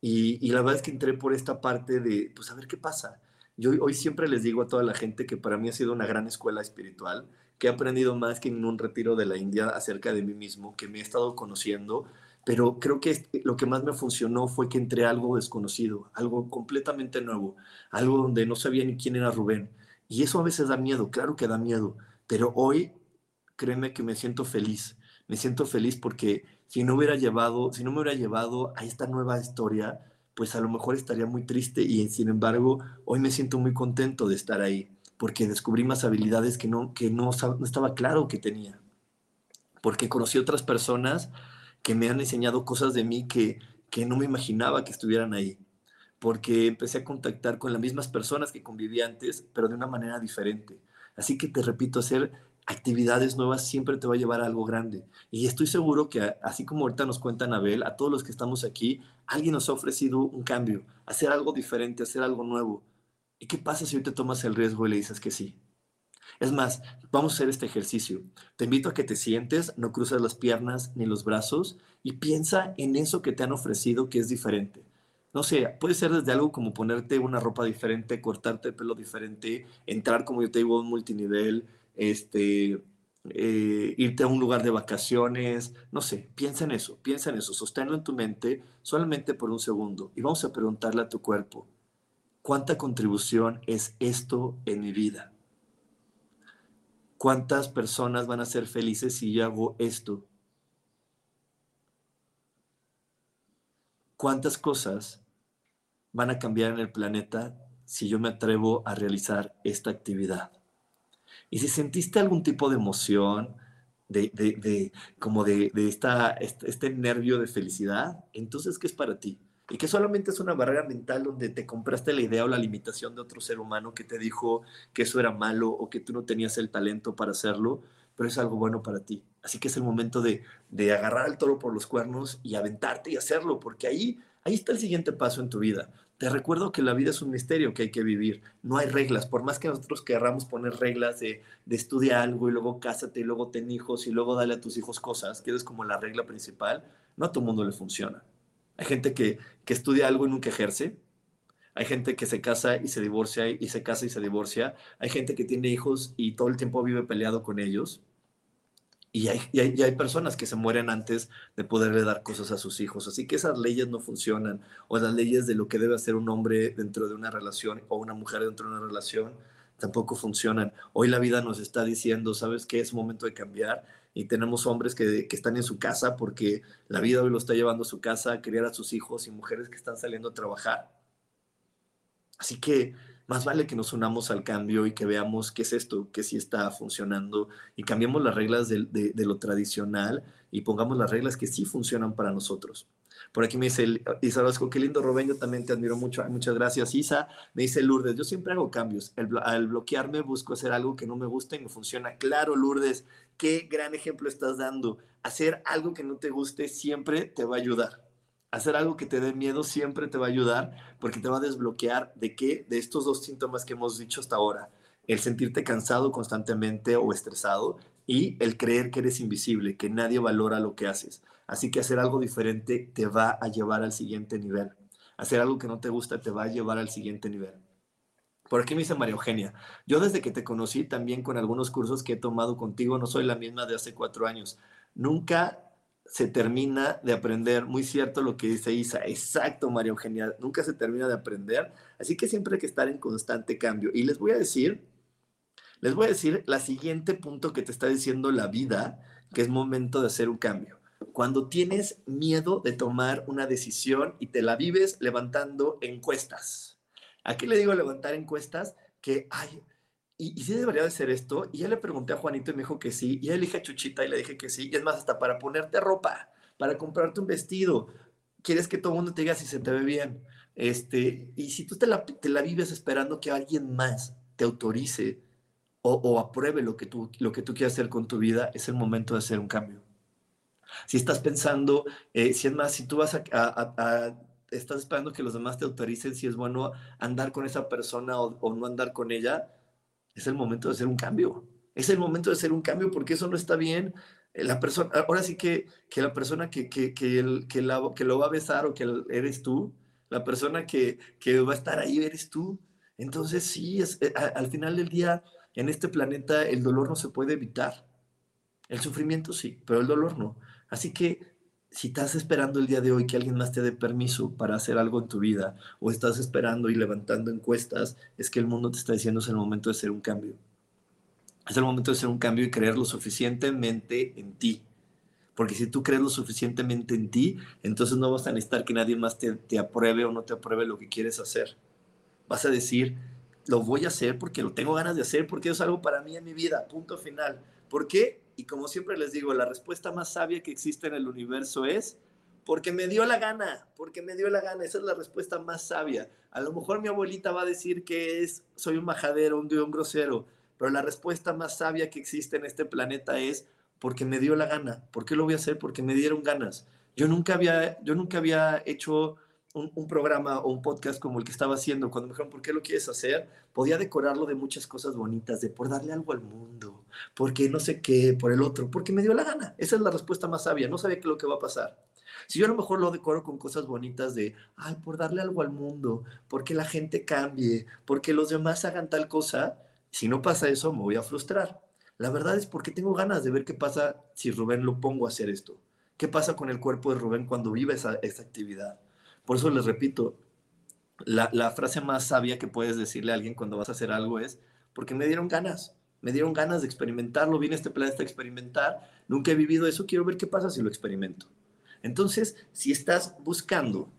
y, y la verdad es que entré por esta parte de, pues a ver qué pasa. Yo hoy siempre les digo a toda la gente que para mí ha sido una gran escuela espiritual, que he aprendido más que en un retiro de la India acerca de mí mismo, que me he estado conociendo, pero creo que lo que más me funcionó fue que entré a algo desconocido, algo completamente nuevo, algo donde no sabía ni quién era Rubén. Y eso a veces da miedo, claro que da miedo, pero hoy, créeme que me siento feliz. Me siento feliz porque si no hubiera llevado, si no me hubiera llevado a esta nueva historia, pues a lo mejor estaría muy triste y sin embargo, hoy me siento muy contento de estar ahí porque descubrí más habilidades que no, que no, no estaba claro que tenía. Porque conocí otras personas que me han enseñado cosas de mí que, que no me imaginaba que estuvieran ahí. Porque empecé a contactar con las mismas personas que conviví antes, pero de una manera diferente. Así que te repito, hacer actividades nuevas siempre te va a llevar a algo grande. Y estoy seguro que así como ahorita nos cuenta Anabel, a todos los que estamos aquí, alguien nos ha ofrecido un cambio, hacer algo diferente, hacer algo nuevo. ¿Y qué pasa si hoy te tomas el riesgo y le dices que sí? Es más, vamos a hacer este ejercicio. Te invito a que te sientes, no cruces las piernas ni los brazos y piensa en eso que te han ofrecido que es diferente no sé, puede ser desde algo como ponerte una ropa diferente, cortarte el pelo diferente, entrar, como yo te digo, a un multinivel, este, eh, irte a un lugar de vacaciones, no sé, piensa en eso, piensa en eso, sosténlo en tu mente solamente por un segundo y vamos a preguntarle a tu cuerpo, ¿cuánta contribución es esto en mi vida? ¿Cuántas personas van a ser felices si yo hago esto? ¿Cuántas cosas van a cambiar en el planeta si yo me atrevo a realizar esta actividad? Y si sentiste algún tipo de emoción, de, como de, esta, este, este, nervio de felicidad, entonces, ¿qué es para ti? Y que solamente es una barrera mental donde te compraste la idea o la limitación de otro ser humano que te dijo que eso era malo o que tú no tenías el talento para hacerlo, pero es algo bueno para ti. Así que es el momento de, agarrar al toro por los cuernos y aventarte y hacerlo, porque ahí, ahí está el siguiente paso en tu vida. Te recuerdo que la vida es un misterio que hay que vivir. No hay reglas. Por más que nosotros querramos poner reglas de, de estudia algo y luego cásate y luego ten hijos y luego dale a tus hijos cosas, que es como la regla principal, no a todo mundo le funciona. Hay gente que, que estudia algo y nunca ejerce. Hay gente que se casa y se divorcia y se casa y se divorcia. Hay gente que tiene hijos y todo el tiempo vive peleado con ellos. Y hay, hay, personas que se mueren antes de poderle dar cosas a sus hijos. Así que esas leyes no funcionan. O las leyes de lo que debe hacer un hombre dentro de una relación o una mujer dentro de una relación tampoco funcionan. Hoy la vida nos está diciendo, ¿sabes qué? Es momento de cambiar. Y tenemos hombres que, que están en su casa porque la vida hoy lo está llevando a su casa a criar a sus hijos y mujeres que están saliendo a trabajar. Así que más vale que nos unamos al cambio y que veamos qué es esto, que sí está funcionando y cambiemos las reglas de, lo tradicional y pongamos las reglas que sí funcionan para nosotros. Por aquí me dice Isa Vasco, qué lindo Rubén, yo también te admiro mucho. Muchas gracias, Isa. Me dice Lourdes, yo siempre hago cambios. al bloquearme busco hacer algo que no me gusta y me funciona. Claro, Lourdes, qué gran ejemplo estás dando. Hacer algo que no te guste siempre te va a ayudar hacer algo que te dé miedo siempre te va a ayudar porque te va a desbloquear de qué, de estos dos síntomas que hemos dicho hasta ahora, el sentirte cansado constantemente o estresado y el creer que eres invisible, que nadie valora lo que haces. Así que hacer algo diferente te va a llevar al siguiente nivel. Hacer algo que no te gusta te va a llevar al siguiente nivel. Por aquí me dice María Eugenia, yo desde que te conocí también con algunos cursos que he tomado contigo, no soy la misma de hace cuatro años. Nunca se termina de aprender. Muy cierto lo que dice Isa. Exacto, María Eugenia. Nunca se termina de aprender. Así que siempre hay que estar en constante cambio. Y les voy a decir, les voy a decir la siguiente punto que te está diciendo la vida, que es momento de hacer un cambio. Cuando tienes miedo de tomar una decisión y te la vives levantando encuestas. ¿A qué le digo levantar encuestas? Que, ay, y, y, debería de ser esto. Y ya le pregunté a Juanito y me dijo que sí. Y ya le dije a Chuchita y le dije que sí. Y es más, hasta para ponerte ropa, para comprarte un vestido. Quieres que todo el mundo te diga si se te ve bien. Este, y si tú te la, te la vives esperando que alguien más te autorice o, o, apruebe lo que, tú, lo que tú quieras hacer con tu vida, es el momento de hacer un cambio. Si estás pensando, eh, si es más, si tú vas a, a, estás esperando que los demás te autoricen si es bueno andar con esa persona o no andar con ella, es el momento de hacer un cambio. Es el momento de hacer un cambio porque eso no está bien. Eh, la persona, ahora sí que, que la persona que, que, que, el, que, la, que lo va a besar o que eres tú, la persona que, que va a estar ahí eres tú. Entonces sí, es, eh, al final del día, en este planeta el dolor no se puede evitar. El sufrimiento sí, pero el dolor no. Así que si estás esperando el día de hoy que alguien más te dé permiso para hacer algo en tu vida, o estás esperando y levantando encuestas, es que el mundo te está diciendo es el momento de hacer un cambio. Es el momento de hacer un cambio y creer lo suficientemente en ti. Porque si tú crees lo suficientemente en ti, entonces no vas a necesitar que nadie más te, te apruebe o no te apruebe lo que quieres hacer. Vas a decir, lo voy a hacer porque lo tengo ganas de hacer, porque es algo para mí en mi vida, punto final. ¿Por qué? Y como siempre les digo, la respuesta más sabia que existe en el universo es porque me dio la gana, porque me dio la gana. Esa es la respuesta más sabia. A lo mejor mi abuelita va a decir que es soy un majadero, un, un grosero, pero la respuesta más sabia que existe en este planeta es porque me dio la gana. ¿Por qué lo voy a hacer? Porque me dieron ganas. Yo nunca había, yo nunca había hecho un, programa o un podcast como el que estaba haciendo, cuando me dijeron, ¿por qué lo quieres hacer? Podía decorarlo de muchas cosas bonitas, de por darle algo al mundo, porque no sé qué, por el otro, porque me dio la gana. Esa es la respuesta más sabia, no sabía qué es lo que va a pasar. Si yo a lo mejor lo decoro con cosas bonitas de, ay, por darle algo al mundo, porque la gente cambie, porque los demás hagan tal cosa, si no pasa eso, me voy a frustrar. La verdad es porque tengo ganas de ver qué pasa si Rubén lo pongo a hacer esto. ¿Qué pasa con el cuerpo de Rubén cuando vive esa, esa actividad? Por eso les repito, la, frase más sabia que puedes decirle a alguien cuando vas a hacer algo es, porque me dieron ganas, me dieron ganas de experimentarlo, vine este planeta a experimentar, nunca he vivido eso, quiero ver qué pasa si lo experimento. Entonces, si estás buscando,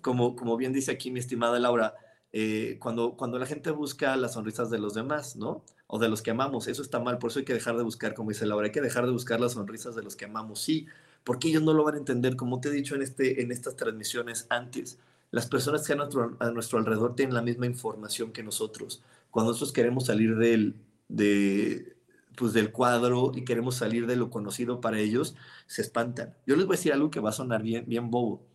como, como bien dice aquí mi estimada Laura, eh, cuando, cuando la gente busca las sonrisas de los demás, ¿no? O de los que amamos, eso está mal, por eso hay que dejar de buscar, como dice Laura, hay que dejar de buscar las sonrisas de los que amamos, sí, porque ellos no lo van a entender, como te he dicho en, este, en estas transmisiones antes. Las personas que a nuestro, a nuestro alrededor tienen la misma información que nosotros. Cuando nosotros queremos salir del, de, pues del cuadro y queremos salir de lo conocido para ellos, se espantan. Yo les voy a decir algo que va a sonar bien, bien bobo,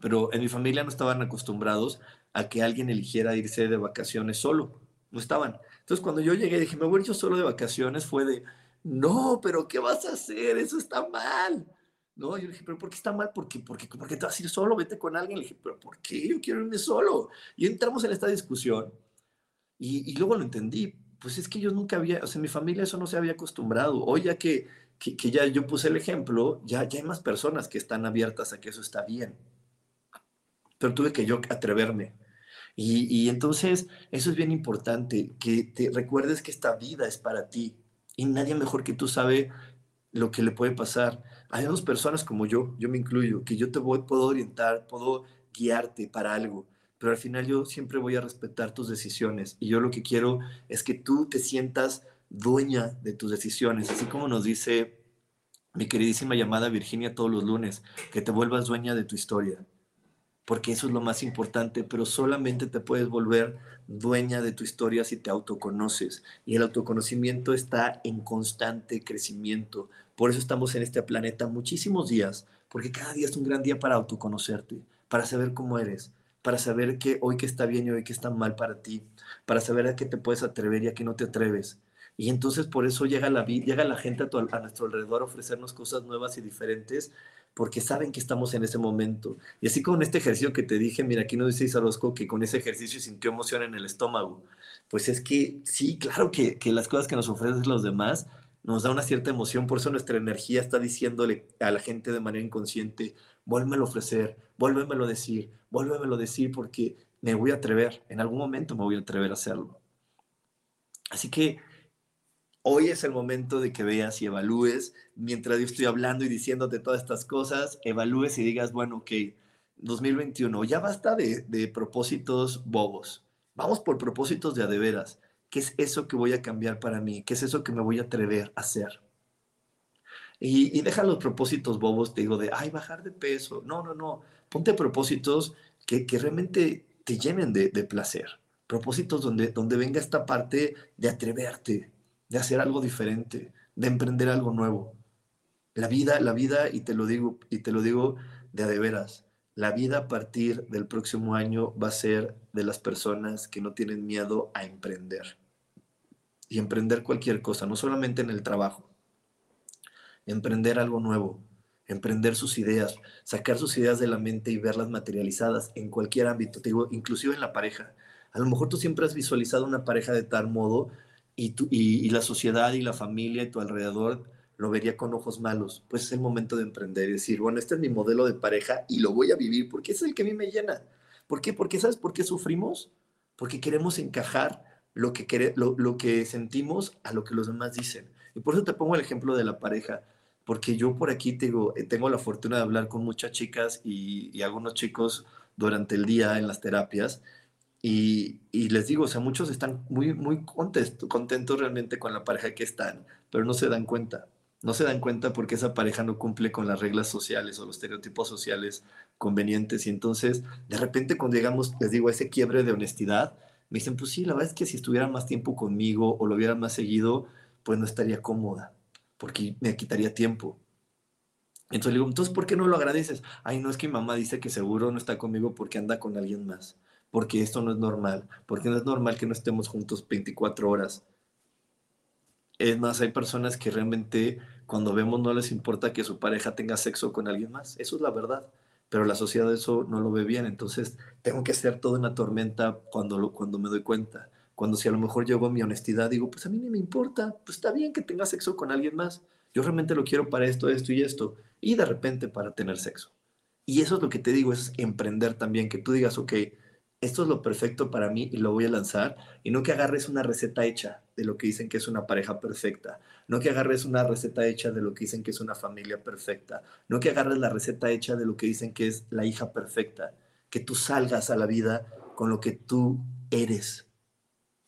pero en mi familia no estaban acostumbrados a que alguien eligiera irse de vacaciones solo. No estaban. Entonces, cuando yo llegué dije, me voy yo solo de vacaciones, fue de, no, pero ¿qué vas a hacer? Eso está mal. No, yo le dije, pero ¿por qué está mal? Porque, porque, porque te vas a ir solo, vete con alguien. Le dije, pero ¿por qué? Yo quiero irme solo. Y entramos en esta discusión y, luego lo entendí. Pues es que yo nunca había, o sea, en mi familia eso no se había acostumbrado. Hoy ya que, que, ya yo puse el ejemplo, ya, ya hay más personas que están abiertas a que eso está bien. Pero tuve que yo atreverme. Y entonces eso es bien importante, que te recuerdes que esta vida es para ti y nadie mejor que tú sabe lo que le puede pasar. Hay dos personas como yo, yo me incluyo, que yo te voy, puedo orientar, puedo guiarte para algo, pero al final yo siempre voy a respetar tus decisiones y yo lo que quiero es que tú te sientas dueña de tus decisiones, así como nos dice mi queridísima llamada Virginia todos los lunes, que te vuelvas dueña de tu historia, porque eso es lo más importante, pero solamente te puedes volver dueña de tu historia si te autoconoces. Y el autoconocimiento está en constante crecimiento. Por eso estamos en este planeta muchísimos días, porque cada día es un gran día para autoconocerte, para saber cómo eres, para saber que hoy que está bien y hoy que está mal para ti, para saber a qué te puedes atrever y a qué no te atreves. Y entonces por eso llega la, llega la gente a, a nuestro alrededor a ofrecernos cosas nuevas y diferentes porque saben que estamos en ese momento. Y así con este ejercicio que te dije, mira, aquí no dice Isarosco que con ese ejercicio sintió emoción en el estómago. Pues es que sí, claro que, que las cosas que nos ofrecen los demás nos da una cierta emoción, por eso nuestra energía está diciéndole a la gente de manera inconsciente, vuélvemelo a ofrecer, vuélvemelo a decir, vuélvemelo a decir porque me voy a atrever, en algún momento me voy a atrever a hacerlo. Así que hoy es el momento de que veas y evalúes, mientras yo estoy hablando y diciéndote todas estas cosas, evalúes y digas, bueno, ok, 2021, ya basta de, de propósitos bobos, vamos por propósitos de adeveras. ¿Qué es eso que voy a cambiar para mí? ¿Qué es eso que me voy a atrever a hacer? Y, deja los propósitos bobos, te digo, de, ay, bajar de peso. No, no, no. Ponte propósitos que, realmente te llenen de, placer. Propósitos donde, donde venga esta parte de atreverte, de hacer algo diferente, de emprender algo nuevo. La vida, la vida, y te lo digo, y te lo digo de a de veras, la vida a partir del próximo año va a ser de las personas que no tienen miedo a emprender y emprender cualquier cosa, no solamente en el trabajo. Emprender algo nuevo, emprender sus ideas, sacar sus ideas de la mente y verlas materializadas en cualquier ámbito, te digo, inclusive en la pareja. A lo mejor tú siempre has visualizado una pareja de tal modo y, tú, y, la sociedad y la familia y tu alrededor lo vería con ojos malos. Pues es el momento de emprender y decir, bueno, este es mi modelo de pareja y lo voy a vivir porque es el que a mí me llena. ¿Por qué? Porque ¿sabes por qué sufrimos? Porque queremos encajar lo que, lo, que sentimos a lo que los demás dicen. Y por eso te pongo el ejemplo de la pareja, porque yo por aquí tengo, eh, tengo la fortuna de hablar con muchas chicas y, algunos chicos durante el día en las terapias. Y, les digo, o sea, muchos están muy, muy contentos, contentos realmente con la pareja que están, pero no se dan cuenta. No se dan cuenta porque esa pareja no cumple con las reglas sociales o los estereotipos sociales convenientes. Y entonces, de repente, cuando llegamos, les digo, a ese quiebre de honestidad, me dicen, pues sí, la verdad es que si estuviera más tiempo conmigo o lo hubiera más seguido, pues no estaría cómoda, porque me quitaría tiempo. Entonces le digo, entonces, ¿por qué no lo agradeces? Ay, no es que mi mamá dice que seguro no está conmigo porque anda con alguien más, porque esto no es normal, porque no es normal que no estemos juntos 24 horas. Es más, hay personas que realmente cuando vemos no les importa que su pareja tenga sexo con alguien más. Eso es la verdad pero la sociedad eso no lo ve bien, entonces tengo que hacer todo una tormenta cuando, lo, cuando me doy cuenta. Cuando si a lo mejor llego a mi honestidad, digo, pues a mí ni me importa, pues está bien que tenga sexo con alguien más, yo realmente lo quiero para esto, esto y esto, y de repente para tener sexo. Y eso es lo que te digo, es emprender también, que tú digas, ok, esto es lo perfecto para mí y lo voy a lanzar, y no que agarres una receta hecha de lo que dicen que es una pareja perfecta, no que agarres una receta hecha de lo que dicen que es una familia perfecta, no que agarres la receta hecha de lo que dicen que es la hija perfecta, que tú salgas a la vida con lo que tú eres,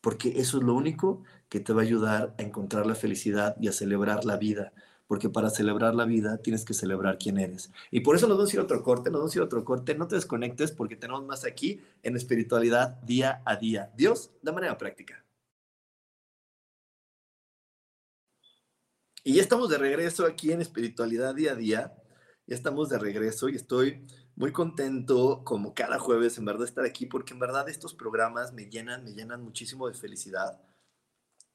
porque eso es lo único que te va a ayudar a encontrar la felicidad y a celebrar la vida porque para celebrar la vida tienes que celebrar quién eres. Y por eso nos vamos a ir a otro corte, nos vamos a ir a otro corte, no te desconectes porque tenemos más aquí en espiritualidad día a día. Dios, de manera práctica. Y ya estamos de regreso aquí en espiritualidad día a día. Ya estamos de regreso y estoy muy contento como cada jueves en verdad estar aquí porque en verdad estos programas me llenan, me llenan muchísimo de felicidad,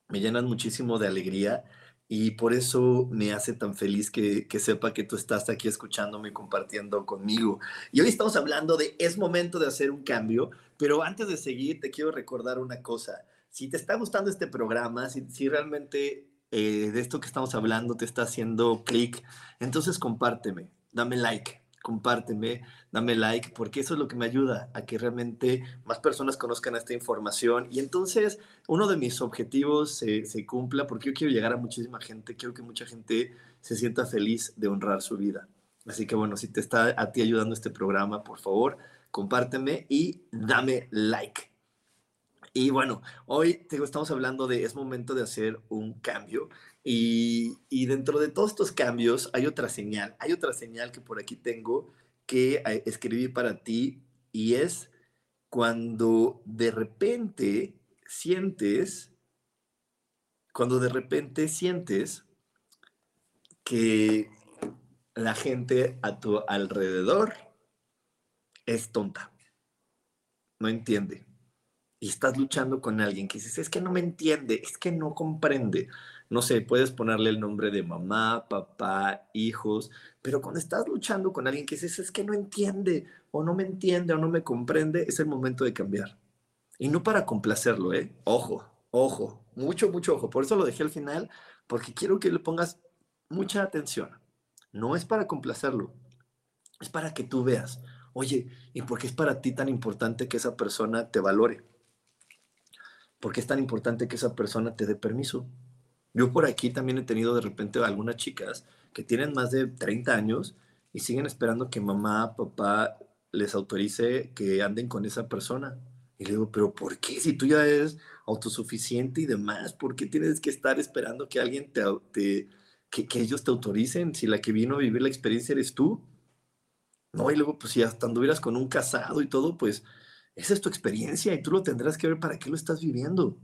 me llenan muchísimo de alegría y por eso me hace tan feliz que, sepa que tú estás aquí escuchándome y compartiendo conmigo. Y hoy estamos hablando de es momento de hacer un cambio, pero antes de seguir te quiero recordar una cosa. Si te está gustando este programa, si, si realmente eh, de esto que estamos hablando te está haciendo clic, entonces compárteme, dame like compárteme, dame like, porque eso es lo que me ayuda a que realmente más personas conozcan esta información. Y entonces uno de mis objetivos se, cumpla, porque yo quiero llegar a muchísima gente, quiero que mucha gente se sienta feliz de honrar su vida. Así que bueno, si te está a ti ayudando este programa, por favor, compárteme y dame like. Y bueno, hoy te estamos hablando de es momento de hacer un cambio. Y, dentro de todos estos cambios hay otra señal, hay otra señal que por aquí tengo que eh, escribí para ti y es cuando de repente sientes, cuando de repente sientes que la gente a tu alrededor es tonta, no entiende. Y estás luchando con alguien que dices, es que no me entiende, es que no comprende no sé, puedes ponerle el nombre de mamá, papá, hijos, pero cuando estás luchando con alguien que dices, es que no entiende, o no me entiende, o no me comprende, es el momento de cambiar. Y no para complacerlo, ¿eh? Ojo, ojo, mucho, mucho ojo. Por eso lo dejé al final, porque quiero que le pongas mucha atención. No es para complacerlo, es para que tú veas, oye, ¿y por qué es para ti tan importante que esa persona te valore? ¿Por qué es tan importante que esa persona te dé permiso? Yo por aquí también he tenido de repente algunas chicas que tienen más de 30 años y siguen esperando que mamá, papá les autorice que anden con esa persona. Y le digo, pero ¿por qué? Si tú ya eres autosuficiente y demás, ¿por qué tienes que estar esperando que alguien te, que, que, ellos te autoricen? Si la que vino a vivir la experiencia eres tú. No, y luego, pues si hasta anduvieras con un casado y todo, pues esa es tu experiencia y tú lo tendrás que ver para qué lo estás viviendo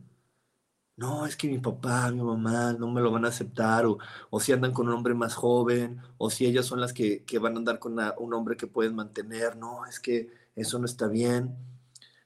no, es que mi papá, mi mamá no me lo van a aceptar, o, o si andan con un hombre más joven, o si ellas son las que, que van a andar con un hombre que pueden mantener, no, es que eso no está bien.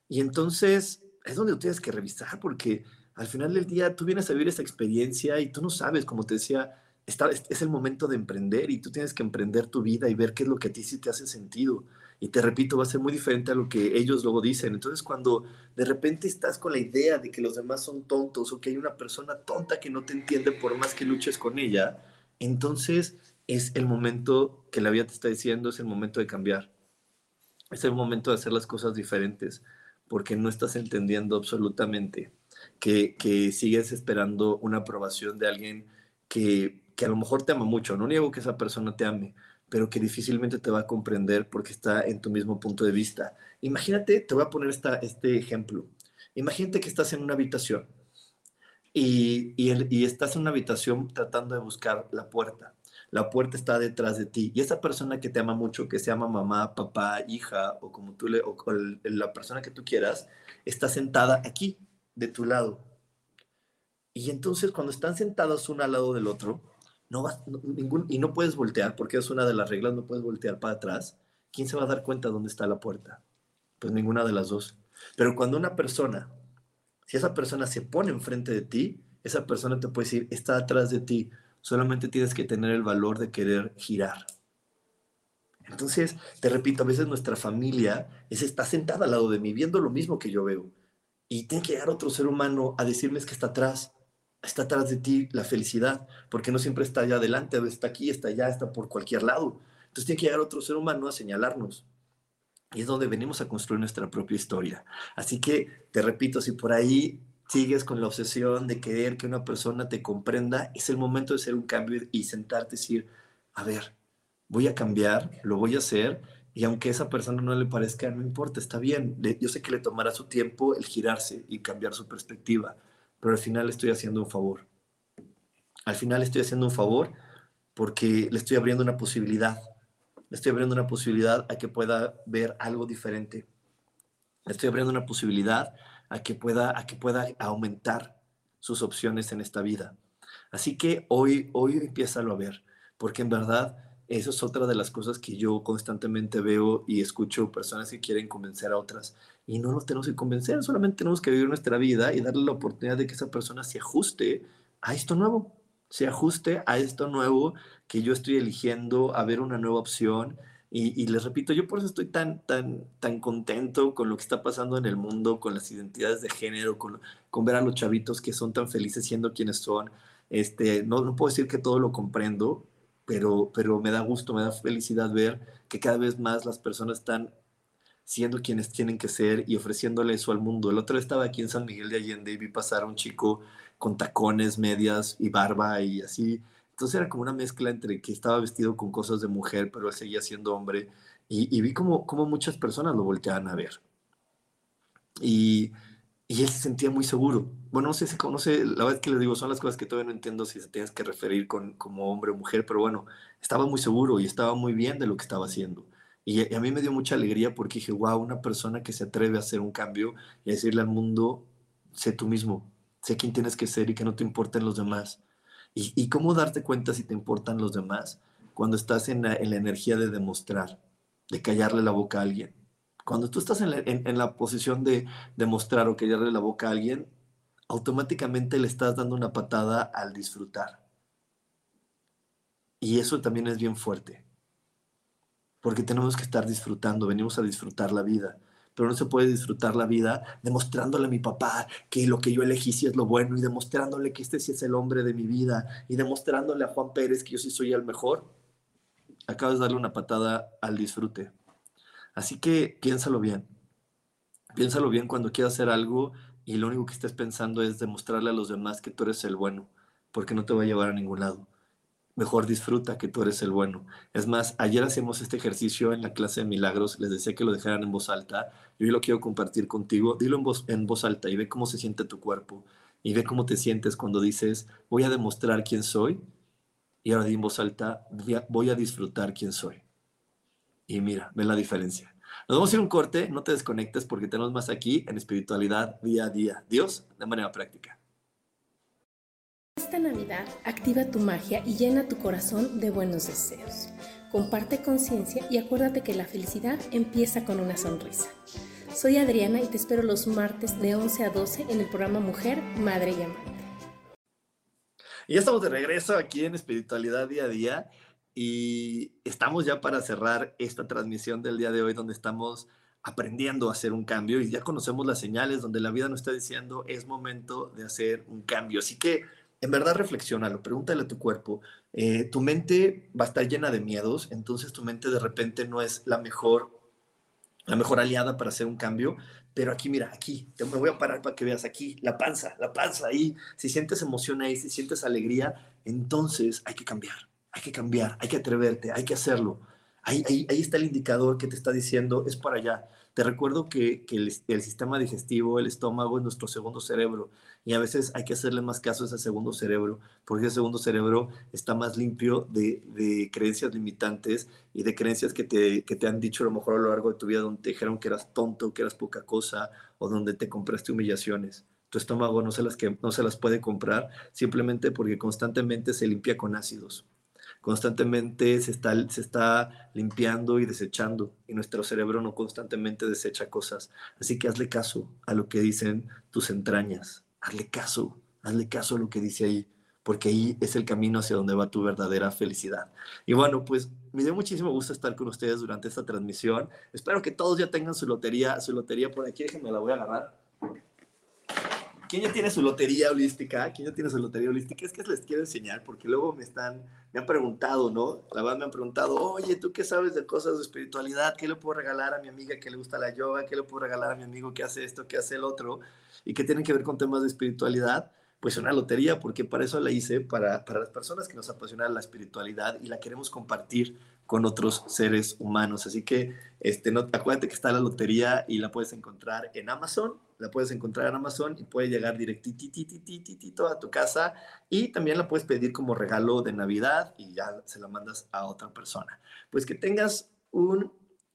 Y entonces es donde tú tienes que revisar, porque al final del día tú vienes a vivir esa experiencia y tú no sabes, como te decía, está, es el momento de emprender y tú tienes que emprender tu vida y ver qué es lo que a ti sí te hace sentido. Y te repito, va a ser muy diferente a lo que ellos luego dicen. Entonces, cuando de repente estás con la idea de que los demás son tontos o que hay una persona tonta que no te entiende por más que luches con ella, entonces es el momento que la vida te está diciendo, es el momento de cambiar. Es el momento de hacer las cosas diferentes, porque no estás entendiendo absolutamente que, que sigues esperando una aprobación de alguien que, que a lo mejor te ama mucho. No niego que esa persona te ame, pero que difícilmente te va a comprender porque está en tu mismo punto de vista. Imagínate, te voy a poner esta, este ejemplo. Imagínate que estás en una habitación y, y, estás en una habitación tratando de buscar la puerta. La puerta está detrás de ti y esa persona que te ama mucho, que se llama mamá, papá, hija o como tú le, o, la persona que tú quieras, está sentada aquí, de tu lado. Y entonces cuando están sentados uno al lado del otro, no vas, ningún, y no puedes voltear, porque es una de las reglas, no puedes voltear para atrás, ¿quién se va a dar cuenta dónde está la puerta? Pues ninguna de las dos. Pero cuando una persona, si esa persona se pone enfrente de ti, esa persona te puede decir, está atrás de ti, solamente tienes que tener el valor de querer girar. Entonces, te repito, a veces nuestra familia es, está sentada al lado de mí, viendo lo mismo que yo veo. Y tiene que llegar otro ser humano a decirles que está atrás está atrás de ti la felicidad, porque no siempre está allá adelante, está aquí, está allá, está por cualquier lado. Entonces tiene que llegar otro ser humano a señalarnos. Y es donde venimos a construir nuestra propia historia. Así que, te repito, si por ahí sigues con la obsesión de querer que una persona te comprenda, es el momento de hacer un cambio y sentarte y decir, a ver, voy a cambiar, lo voy a hacer, y aunque a esa persona no le parezca, no importa, está bien. Yo sé que le tomará su tiempo el girarse y cambiar su perspectiva pero al final estoy haciendo un favor. Al final estoy haciendo un favor porque le estoy abriendo una posibilidad. Le estoy abriendo una posibilidad a que pueda ver algo diferente. Le estoy abriendo una posibilidad a que pueda, a que pueda aumentar sus opciones en esta vida. Así que hoy, hoy empieza a ver, porque en verdad eso es otra de las cosas que yo constantemente veo y escucho personas que quieren convencer a otras y no nos tenemos que convencer, solamente tenemos que vivir nuestra vida y darle la oportunidad de que esa persona se ajuste a esto nuevo, se ajuste a esto nuevo que yo estoy eligiendo, a ver una nueva opción. Y, les repito, yo por eso estoy tan, tan, tan contento con lo que está pasando en el mundo, con las identidades de género, con, con ver a los chavitos que son tan felices siendo quienes son. Este, no, no puedo decir que todo lo comprendo, pero, pero me da gusto, me da felicidad ver que cada vez más las personas están siendo quienes tienen que ser y ofreciéndole eso al mundo. El otro estaba aquí en San Miguel de Allende y vi pasar a un chico con tacones, medias y barba y así. Entonces era como una mezcla entre que estaba vestido con cosas de mujer, pero él seguía siendo hombre. Y, vi como, como muchas personas lo volteaban a ver. Y, y él se sentía muy seguro. Bueno, no sé si conoce, la verdad que le digo, son las cosas que todavía no entiendo si se tienes que referir con, como hombre o mujer, pero bueno, estaba muy seguro y estaba muy bien de lo que estaba haciendo. Y a mí me dio mucha alegría porque dije, wow, una persona que se atreve a hacer un cambio y a decirle al mundo, sé tú mismo, sé quién tienes que ser y que no te importen los demás. ¿Y, cómo darte cuenta si te importan los demás? Cuando estás en la, energía de demostrar, de callarle la boca a alguien. Cuando tú estás en la, en la posición de demostrar o callarle la boca a alguien, automáticamente le estás dando una patada al disfrutar. Y eso también es bien fuerte porque tenemos que estar disfrutando, venimos a disfrutar la vida, pero no se puede disfrutar la vida demostrándole a mi papá que lo que yo elegí sí es lo bueno y demostrándole que este sí es el hombre de mi vida y demostrándole a Juan Pérez que yo sí soy el mejor. Acabas de darle una patada al disfrute. Así que piénsalo bien. Piénsalo bien cuando quieras hacer algo y lo único que estés pensando es demostrarle a los demás que tú eres el bueno, porque no te va a llevar a ningún lado mejor disfruta que tú eres el bueno. Es más, ayer hacemos este ejercicio en la clase de milagros, les decía que lo dejaran en voz alta, yo hoy lo quiero compartir contigo, dilo en voz, en voz alta y ve cómo se siente tu cuerpo y ve cómo te sientes cuando dices, voy a demostrar quién soy y ahora di en voz alta, voy a disfrutar quién soy. Y mira, ve la diferencia. Nos vamos a ir un corte, no te desconectes porque tenemos más aquí en espiritualidad día a día. Dios, de manera práctica. Esta Navidad activa tu magia y llena tu corazón de buenos deseos. Comparte conciencia y acuérdate que la felicidad empieza con una sonrisa. Soy Adriana y te espero los martes de 11 a 12 en el programa Mujer, Madre y Amante. Y ya estamos de regreso aquí en Espiritualidad Día a Día y estamos ya para cerrar esta transmisión del día de hoy donde estamos aprendiendo a hacer un cambio y ya conocemos las señales donde la vida nos está diciendo es momento de hacer un cambio. Así que en verdad reflexiónalo, pregúntale a tu cuerpo. Eh, tu mente va a estar llena de miedos, entonces tu mente de repente no es la mejor, la mejor aliada para hacer un cambio. Pero aquí, mira, aquí, me voy a parar para que veas aquí, la panza, la panza ahí. Si sientes emoción ahí, si sientes alegría, entonces hay que cambiar, hay que cambiar, hay que atreverte, hay que hacerlo. Ahí, ahí, ahí está el indicador que te está diciendo, es para allá. Te recuerdo que, el, sistema digestivo, el estómago es nuestro segundo cerebro y a veces hay que hacerle más caso a ese segundo cerebro, porque ese segundo cerebro está más limpio de, creencias limitantes y de creencias que te, que te han dicho a lo mejor a lo largo de tu vida, donde te dijeron que eras tonto, que eras poca cosa, o donde te compraste humillaciones. Tu estómago no se las, que, no se las puede comprar simplemente porque constantemente se limpia con ácidos constantemente se está, se está limpiando y desechando y nuestro cerebro no constantemente desecha cosas. Así que hazle caso a lo que dicen tus entrañas, hazle caso, hazle caso a lo que dice ahí, porque ahí es el camino hacia donde va tu verdadera felicidad. Y bueno, pues me dio muchísimo gusto estar con ustedes durante esta transmisión. Espero que todos ya tengan su lotería, su lotería por aquí, déjenme la voy a agarrar. ¿Quién ya tiene su lotería holística? ¿Quién ya tiene su lotería holística? Es que les quiero enseñar porque luego me están, me han preguntado, ¿no? La verdad me han preguntado, oye, ¿tú qué sabes de cosas de espiritualidad? ¿Qué le puedo regalar a mi amiga que le gusta la yoga? ¿Qué le puedo regalar a mi amigo que hace esto, que hace el otro? Y que tienen que ver con temas de espiritualidad. Pues una lotería, porque para eso la hice, para, para las personas que nos apasiona la espiritualidad y la queremos compartir con otros seres humanos. Así que este, no, acuérdate que está la lotería y la puedes encontrar en Amazon la puedes encontrar en Amazon y puede llegar directito a tu casa y también la puedes pedir como regalo de Navidad y ya se la mandas a otra persona. Pues que tengas un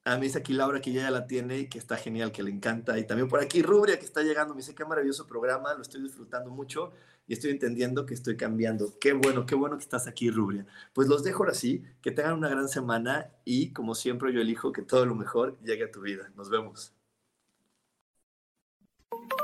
a mí aquí Laura que ya la tiene y que está genial, que le encanta. Y también por aquí Rubria que está llegando. Me dice qué maravilloso programa, lo estoy disfrutando mucho y estoy entendiendo que estoy cambiando. Qué bueno, qué bueno que estás aquí, Rubria. Pues los dejo así, que tengan una gran semana y como siempre yo elijo que todo lo mejor llegue a tu vida. Nos vemos. Thank you.